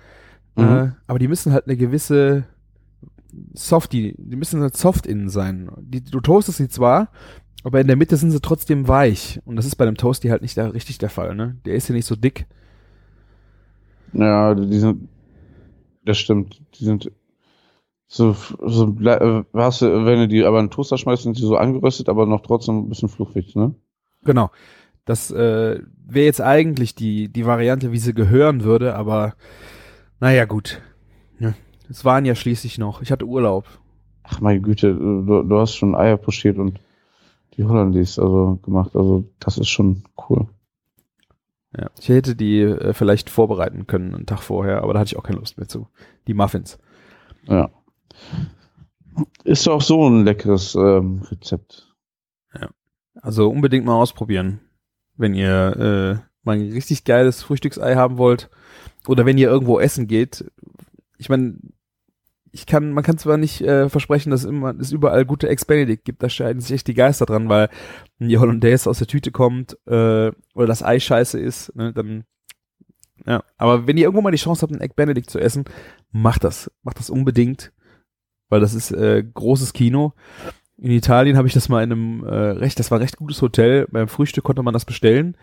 mhm. äh, aber die müssen halt eine gewisse Softie, die müssen halt soft innen sein. Die, du toastest sie zwar, aber in der Mitte sind sie trotzdem weich. Und das ist bei einem Toasty halt nicht da richtig der Fall, ne? Der ist ja nicht so dick. Ja, die sind, das stimmt, die sind so, so äh, hast du, wenn du die aber in den Toaster schmeißt, sind die so angeröstet, aber noch trotzdem ein bisschen fluffig, ne? Genau. Das äh, wäre jetzt eigentlich die, die Variante, wie sie gehören würde, aber naja, gut. Ja, es waren ja schließlich noch. Ich hatte Urlaub. Ach meine Güte, du, du hast schon Eier pochiert und die Hollandaise also gemacht. Also das ist schon cool. Ja, ich hätte die äh, vielleicht vorbereiten können einen Tag vorher, aber da hatte ich auch keine Lust mehr zu. Die Muffins. Ja. Ist auch so ein leckeres ähm, Rezept. Ja. Also unbedingt mal ausprobieren, wenn ihr äh, mal ein richtig geiles Frühstücksei haben wollt oder wenn ihr irgendwo essen geht. Ich meine, ich kann, man kann zwar nicht äh, versprechen, dass immer, es überall gute Ex Benedict gibt, da scheiden sich echt die Geister dran, weil die Hollandaise aus der Tüte kommt äh, oder das Ei scheiße ist, ne, dann ja. Aber wenn ihr irgendwo mal die Chance habt, ein Egg Benedict zu essen, macht das, macht das unbedingt, weil das ist äh, großes Kino. In Italien habe ich das mal in einem äh, recht, das war ein recht gutes Hotel. Beim Frühstück konnte man das bestellen.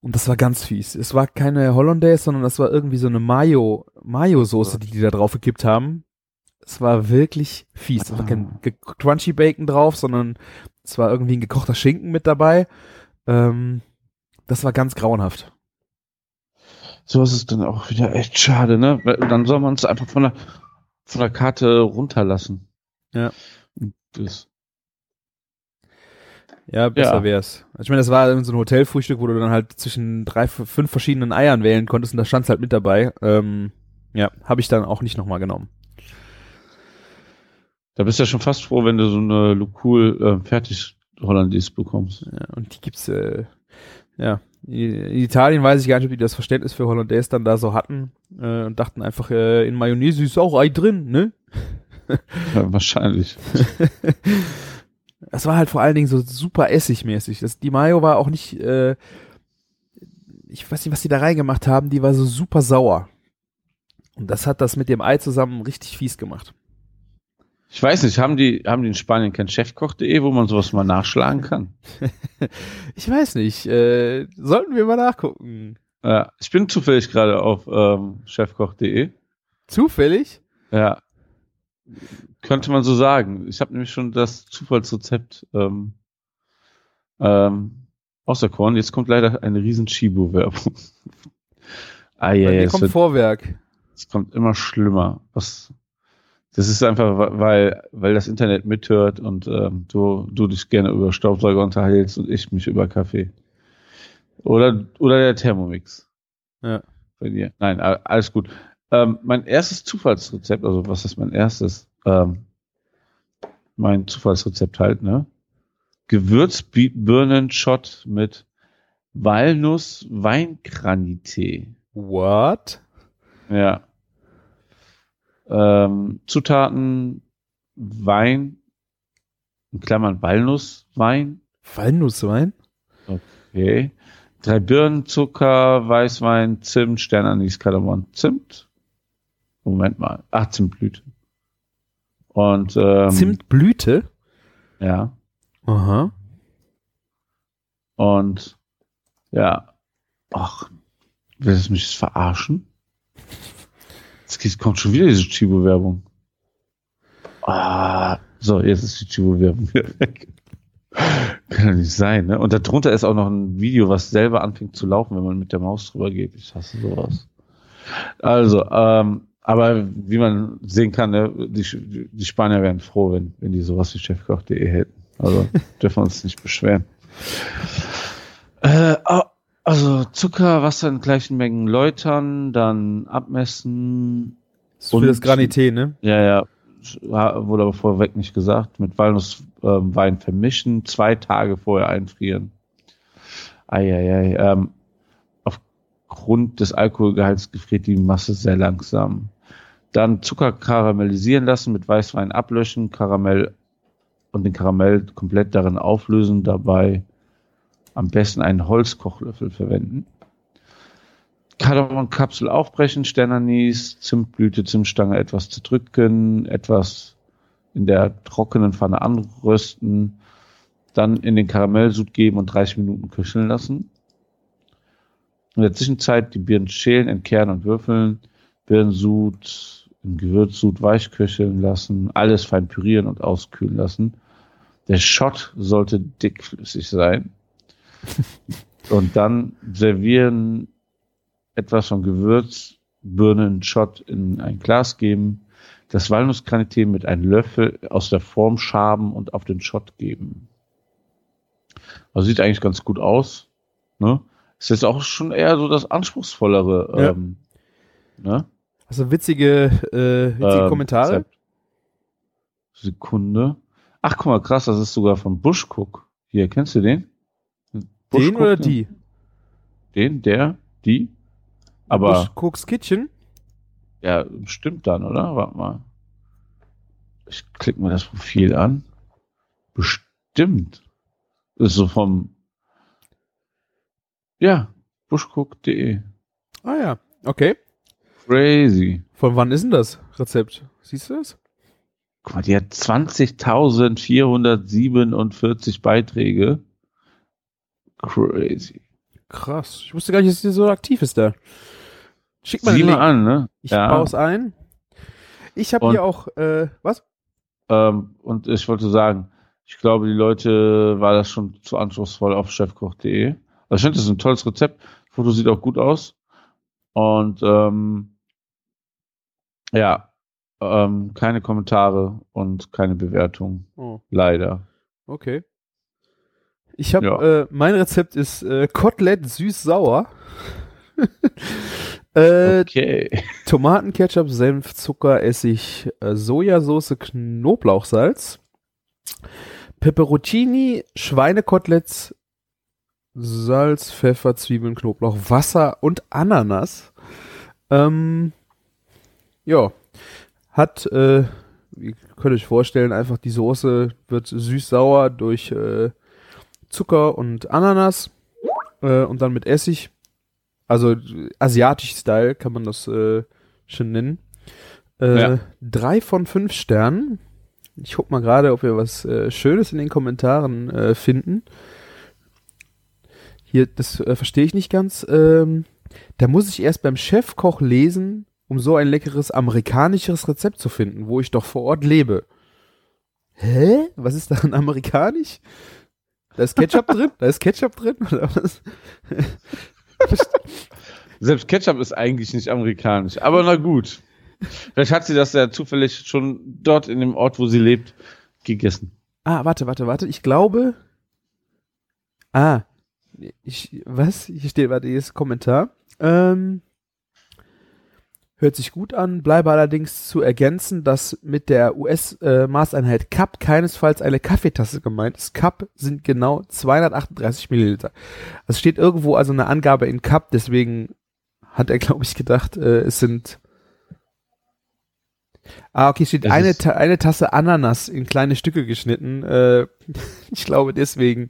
Und das war ganz fies. Es war keine Hollandaise, sondern das war irgendwie so eine Mayo, Mayo-Soße, die die da drauf gekippt haben. Es war wirklich fies. Es war kein Ah. Crunchy Bacon drauf, sondern es war irgendwie ein gekochter Schinken mit dabei. Ähm, das war ganz grauenhaft. Sowas ist dann auch wieder echt schade, ne? Dann soll man es einfach von der, von der Karte runterlassen. Ja. Das, Ja, besser Ja. wär's. Also ich meine, das war so ein Hotelfrühstück, wo du dann halt zwischen drei, fünf verschiedenen Eiern wählen konntest und da stand's halt mit dabei. Ähm, ja, habe ich dann auch nicht nochmal genommen. Da bist du ja schon fast froh, wenn du so eine Lucul äh, fertig Hollandaise bekommst. Ja, und die gibt's, äh, ja. In Italien weiß ich gar nicht, ob die das Verständnis für Hollandaise dann da so hatten äh, und dachten einfach, äh, in Mayonnaise ist auch Ei drin, ne? Ja, wahrscheinlich. Das war halt vor allen Dingen so super essigmäßig. Das, die Mayo war auch nicht, äh, ich weiß nicht, was die da reingemacht haben, die war so super sauer. Und das hat das mit dem Ei zusammen richtig fies gemacht. Ich weiß nicht, haben die, haben die in Spanien kein Chefkoch.de, wo man sowas mal nachschlagen kann? Ich weiß nicht, äh, sollten wir mal nachgucken. Ja, ich bin zufällig gerade auf ähm, chefkoch.de. Zufällig? Ja. Könnte man so sagen. Ich habe nämlich schon das Zufallsrezept ähm, ähm, auserkoren. Jetzt kommt leider eine riesen Chibo-Werbung. ah, ja, Bei ja, mir es, kommt wird, Vorwerk. es kommt immer schlimmer. Was, das ist einfach, weil, weil das Internet mithört und ähm, du, du dich gerne über Staubsauger unterhältst und ich mich über Kaffee. Oder, oder der Thermomix. Ja. Bei dir. Nein, alles gut. Ähm, mein erstes Zufallsrezept, also was ist mein erstes? Ähm, mein Zufallsrezept halt, ne? Gewürzbirnen-Shot mit Walnuss-Weingranitee. What? Ja. Ähm, Zutaten Wein, in Klammern Walnusswein, Walnusswein? okay. Drei Birnen, Zucker, Weißwein, Zimt, Sternanis, Kardamom, Zimt. Moment mal. Ach, Zimtblüte. Und ähm, Zimtblüte? Ja. Aha. Und ja. Ach, willst du mich verarschen? Jetzt kommt schon wieder diese Chibo-Werbung. Ah, so, jetzt ist die Chibo-Werbung wieder weg. Kann ja nicht sein, ne? Und darunter ist auch noch ein Video, was selber anfängt zu laufen, wenn man mit der Maus drüber geht. Ich hasse sowas. Also, ähm, aber wie man sehen kann, ne, die, die Spanier wären froh, wenn, wenn die sowas wie chefkoch.de hätten. Also dürfen wir uns nicht beschweren. Äh, ah, also Zucker, Wasser in gleichen Mengen läutern, dann abmessen. Das ist für Und- das Granité, ne? Ja, ja, wurde aber vorweg nicht gesagt. Mit Walnusswein ähm, Wein vermischen, zwei Tage vorher einfrieren. Eieiei. Ähm, aufgrund des Alkoholgehalts gefriert die Masse sehr langsam. Dann Zucker karamellisieren lassen, mit Weißwein ablöschen, Karamell und den Karamell komplett darin auflösen, dabei am besten einen Holzkochlöffel verwenden. Kardamonkapsel aufbrechen, Sternanis, Zimtblüte, Zimtstange etwas zerdrücken, etwas in der trockenen Pfanne anrösten, dann in den Karamellsud geben und 30 Minuten köcheln lassen. In der Zwischenzeit die Birnen schälen, entkernen und würfeln, Birnensud im Gewürzsud weich köcheln lassen, alles fein pürieren und auskühlen lassen. Der Shot sollte dickflüssig sein. Und dann servieren etwas von Gewürz, Birnen, Shot in ein Glas geben, das Walnussgranité mit einem Löffel aus der Form schaben und auf den Shot geben. Also sieht eigentlich ganz gut aus. Ne? ist jetzt auch schon eher so das anspruchsvollere. Ja. Ähm, ne? Also witzige, äh, witzige Ähm, Kommentare. Rezept. Sekunde. Ach, guck mal, krass, das ist sogar von Bushcook. Hier, kennst du den? Den Bushcook, oder die? Den, der, die? Aber, Bush Cooks Kitchen? ja, stimmt dann, oder? Warte mal. Ich klicke mir das Profil an. Bestimmt. Ist so vom, ja, bushcook.de. Ah ja, okay. Crazy. Von wann ist denn das Rezept? Siehst du das? Guck mal, die hat 20.447 Beiträge. Crazy. Krass. Ich wusste gar nicht, dass die so aktiv ist da. Schick mal Sieh mal Link. an, ne? Ich baue es ein. Ich habe hier auch, äh, was? Ähm, und ich wollte sagen, ich glaube, die Leute war das schon zu anspruchsvoll auf chefkoch.de. Also ich finde, das ist ein tolles Rezept. Foto sieht auch gut aus. Und ähm, ja, ähm, keine Kommentare und keine Bewertung. Oh, Leider. okay. Ich habe, Ja. äh, mein Rezept ist äh, Kotelett süß-sauer. äh, Okay. Tomaten, Ketchup, Senf, Zucker, Essig, äh, Sojasauce, Knoblauchsalz, Peperoncini, Schweinekoteletts, Salz, Pfeffer, Zwiebeln, Knoblauch, Wasser und Ananas. Ähm, ja, hat, äh, ihr könnt euch vorstellen, einfach die Soße wird süß-sauer durch äh, Zucker und Ananas äh, und dann mit Essig. Also asiatisch Style kann man das äh, schon nennen. Äh, Ja. Drei von fünf Sternen. Ich guck mal gerade, ob wir was äh, Schönes in den Kommentaren äh, finden. Hier, das äh, verstehe ich nicht ganz. Ähm, da muss ich erst beim Chefkoch lesen, um so ein leckeres amerikanisches Rezept zu finden, wo ich doch vor Ort lebe. Hä? Was ist daran amerikanisch? Da ist Ketchup drin? Da ist Ketchup drin? Oder was? Selbst Ketchup ist eigentlich nicht amerikanisch. Aber na gut. Vielleicht hat sie das ja zufällig schon dort in dem Ort, wo sie lebt, gegessen. Ah, warte, warte, warte. Ich glaube. Ah. Ich, was? Hier steht, warte, hier ist ein Kommentar. Ähm, hört sich gut an, bleibe allerdings zu ergänzen, dass mit der US-Maßeinheit Cup keinesfalls eine Kaffeetasse gemeint ist. Cup sind genau 238 Milliliter. Es steht irgendwo also eine Angabe in Cup, deswegen hat er, glaube ich, gedacht, äh, es sind Ah, okay, steht Es eine, Ta eine Tasse Ananas in kleine Stücke geschnitten. Äh, ich glaube, deswegen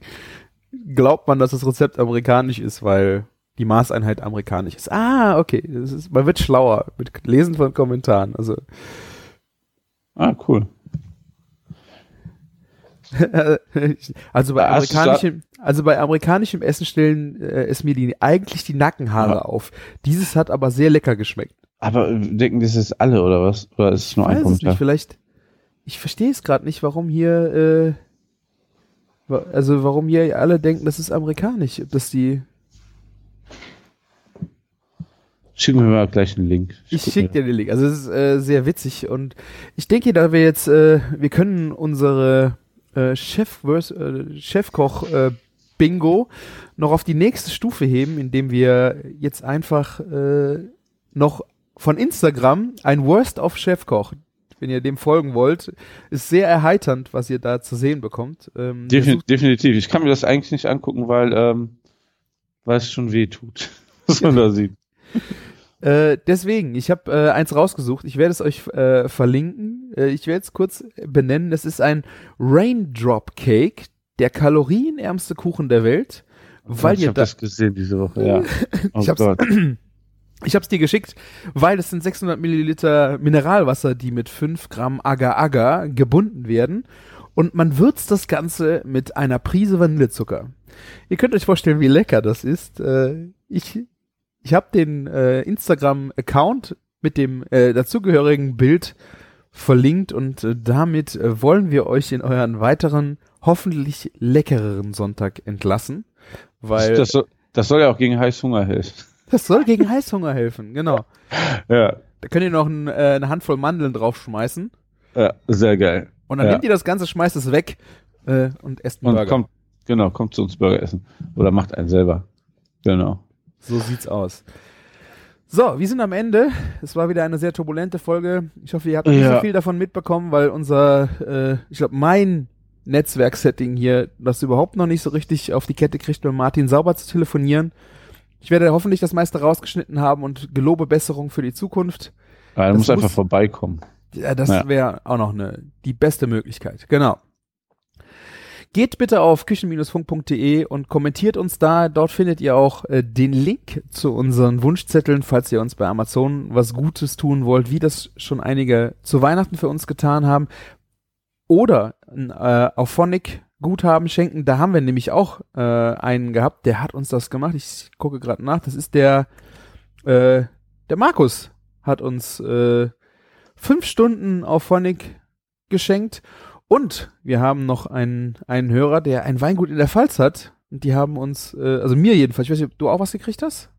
glaubt man, dass das Rezept amerikanisch ist, weil die Maßeinheit amerikanisch ist. Ah, okay. Ist, man wird schlauer mit Lesen von Kommentaren. Also, Ah, cool. also bei amerikanischem, also bei amerikanischem Essen stellen äh, es mir die, eigentlich die Nackenhaare Ja. auf. Dieses hat aber sehr lecker geschmeckt. Aber äh, denken das ist alle oder was? Oder ist es nur Ich ein weiß es Kommentar? nicht, vielleicht. Ich verstehe es gerade nicht, warum hier, äh, also warum hier alle denken, das ist amerikanisch, ob das die. Schick mir mal gleich einen Link. Ich guck schicke dir den Link. Also es ist äh, sehr witzig und ich denke, da wir jetzt, äh, wir können unsere äh, Chef äh, Chefkoch äh, Bingo noch auf die nächste Stufe heben, indem wir jetzt einfach äh, noch von Instagram ein Worst of Chefkoch, wenn ihr dem folgen wollt, ist sehr erheiternd, was ihr da zu sehen bekommt. Ähm, Defin definitiv. Ich kann mir das eigentlich nicht angucken, weil, ähm, weil es schon weh tut, was man da sieht. Äh, deswegen, ich habe äh, eins rausgesucht. Ich werde es euch äh, verlinken. Äh, ich werde es kurz benennen. Das ist ein Raindrop Cake, der kalorienärmste Kuchen der Welt. Weil ich habe da, das gesehen diese Woche, ja. Oh Ich hab's- Gott. ich habe es dir geschickt, weil es sind 600 Milliliter Mineralwasser, die mit 5 Gramm Agar-Agar gebunden werden. Und man würzt das Ganze mit einer Prise Vanillezucker. Ihr könnt euch vorstellen, wie lecker das ist. Äh, ich ich habe den äh, Instagram-Account mit dem äh, dazugehörigen Bild verlinkt und äh, damit äh, wollen wir euch in euren weiteren, hoffentlich leckereren Sonntag entlassen. Weil das, soll, das soll ja auch gegen Heißhunger helfen. das soll gegen Heißhunger helfen, genau. Ja, Da könnt ihr noch ein, äh, eine Handvoll Mandeln draufschmeißen ja, sehr geil. und dann Ja. nehmt ihr das Ganze, schmeißt es weg äh, und esst einen Und Burger. kommt, genau, kommt zu uns Burger essen. Oder macht einen selber. Genau. So sieht's aus. So, wir sind am Ende. Es war wieder eine sehr turbulente Folge. Ich hoffe, ihr habt nicht Ja. so viel davon mitbekommen, weil unser, äh, ich glaube, mein Netzwerksetting hier das überhaupt noch nicht so richtig auf die Kette kriegt, mit Martin sauber zu telefonieren. Ich werde hoffentlich das meiste rausgeschnitten haben und gelobe Besserung für die Zukunft. Ja, Das musst einfach muss- vorbeikommen. Ja, das Ja. wäre auch noch eine, die beste Möglichkeit. Genau. Geht bitte auf küchen-funk.de und kommentiert uns da. Dort findet ihr auch äh, den Link zu unseren Wunschzetteln, falls ihr uns bei Amazon was Gutes tun wollt, wie das schon einige zu Weihnachten für uns getan haben. Oder äh, Auphonic Guthaben schenken. Da haben wir nämlich auch äh, einen gehabt, der hat uns das gemacht. Ich gucke gerade nach. Das ist der, äh, der Markus hat uns äh, fünf Stunden Auphonic geschenkt. Und wir haben noch einen, einen Hörer, der ein Weingut in der Pfalz hat. Und die haben uns, äh, also mir jedenfalls, ich weiß nicht, ob du auch was gekriegt hast?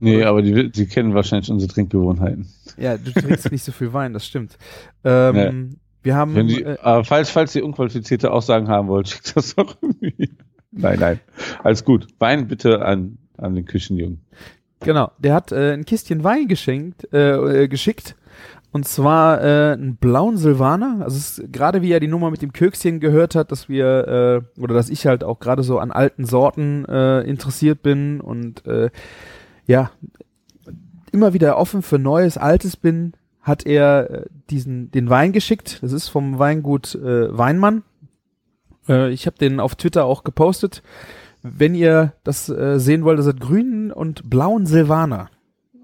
Nee, aber die, die kennen wahrscheinlich unsere Trinkgewohnheiten. Ja, du trinkst nicht so viel Wein, das stimmt. Ähm, Wir haben, Wenn die, äh, falls, falls ihr unqualifizierte Aussagen haben wollt, schickt das doch irgendwie. Nein, nein. Alles gut. Wein bitte an, an den Küchenjungen. genau, der hat äh, ein Kistchen Wein geschenkt, äh, äh, geschickt. Und zwar äh, einen blauen Silvaner. Also gerade wie er die Nummer mit dem Kökschen gehört hat, dass wir, äh, oder dass ich halt auch gerade so an alten Sorten äh, interessiert bin und äh, ja, immer wieder offen für Neues, Altes bin, hat er äh, diesen, den Wein geschickt. Das ist vom Weingut äh, Weinmann. Äh, ich habe den auf Twitter auch gepostet. Wenn ihr das äh, sehen wollt, das hat grünen und blauen Silvaner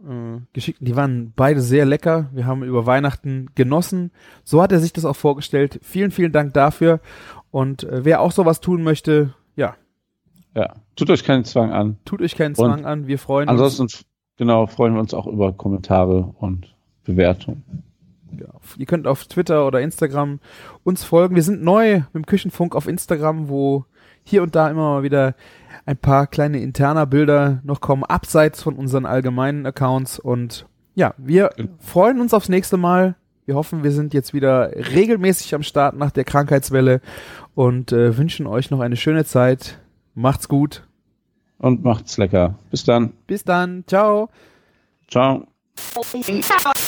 äh, geschickt. Die waren beide sehr lecker. Wir haben über Weihnachten genossen. So hat er sich das auch vorgestellt. Vielen, vielen Dank dafür. Und äh, wer auch sowas tun möchte, ja, Ja. Tut euch keinen Zwang an. tut euch keinen Und Zwang an. Wir freuen uns. Ansonsten, genau, freuen wir uns auch über Kommentare und Bewertungen. Ja, ihr könnt auf Twitter oder Instagram uns folgen. Wir sind neu mit dem Küchenfunk auf Instagram, wo hier und da immer mal wieder ein paar kleine interner Bilder noch kommen, abseits von unseren allgemeinen Accounts. Und ja, wir freuen uns aufs nächste Mal. Wir hoffen, wir sind jetzt wieder regelmäßig am Start nach der Krankheitswelle und äh, wünschen euch noch eine schöne Zeit. Macht's gut. Und macht's lecker. Bis dann. Bis dann. Ciao. Ciao. Ciao.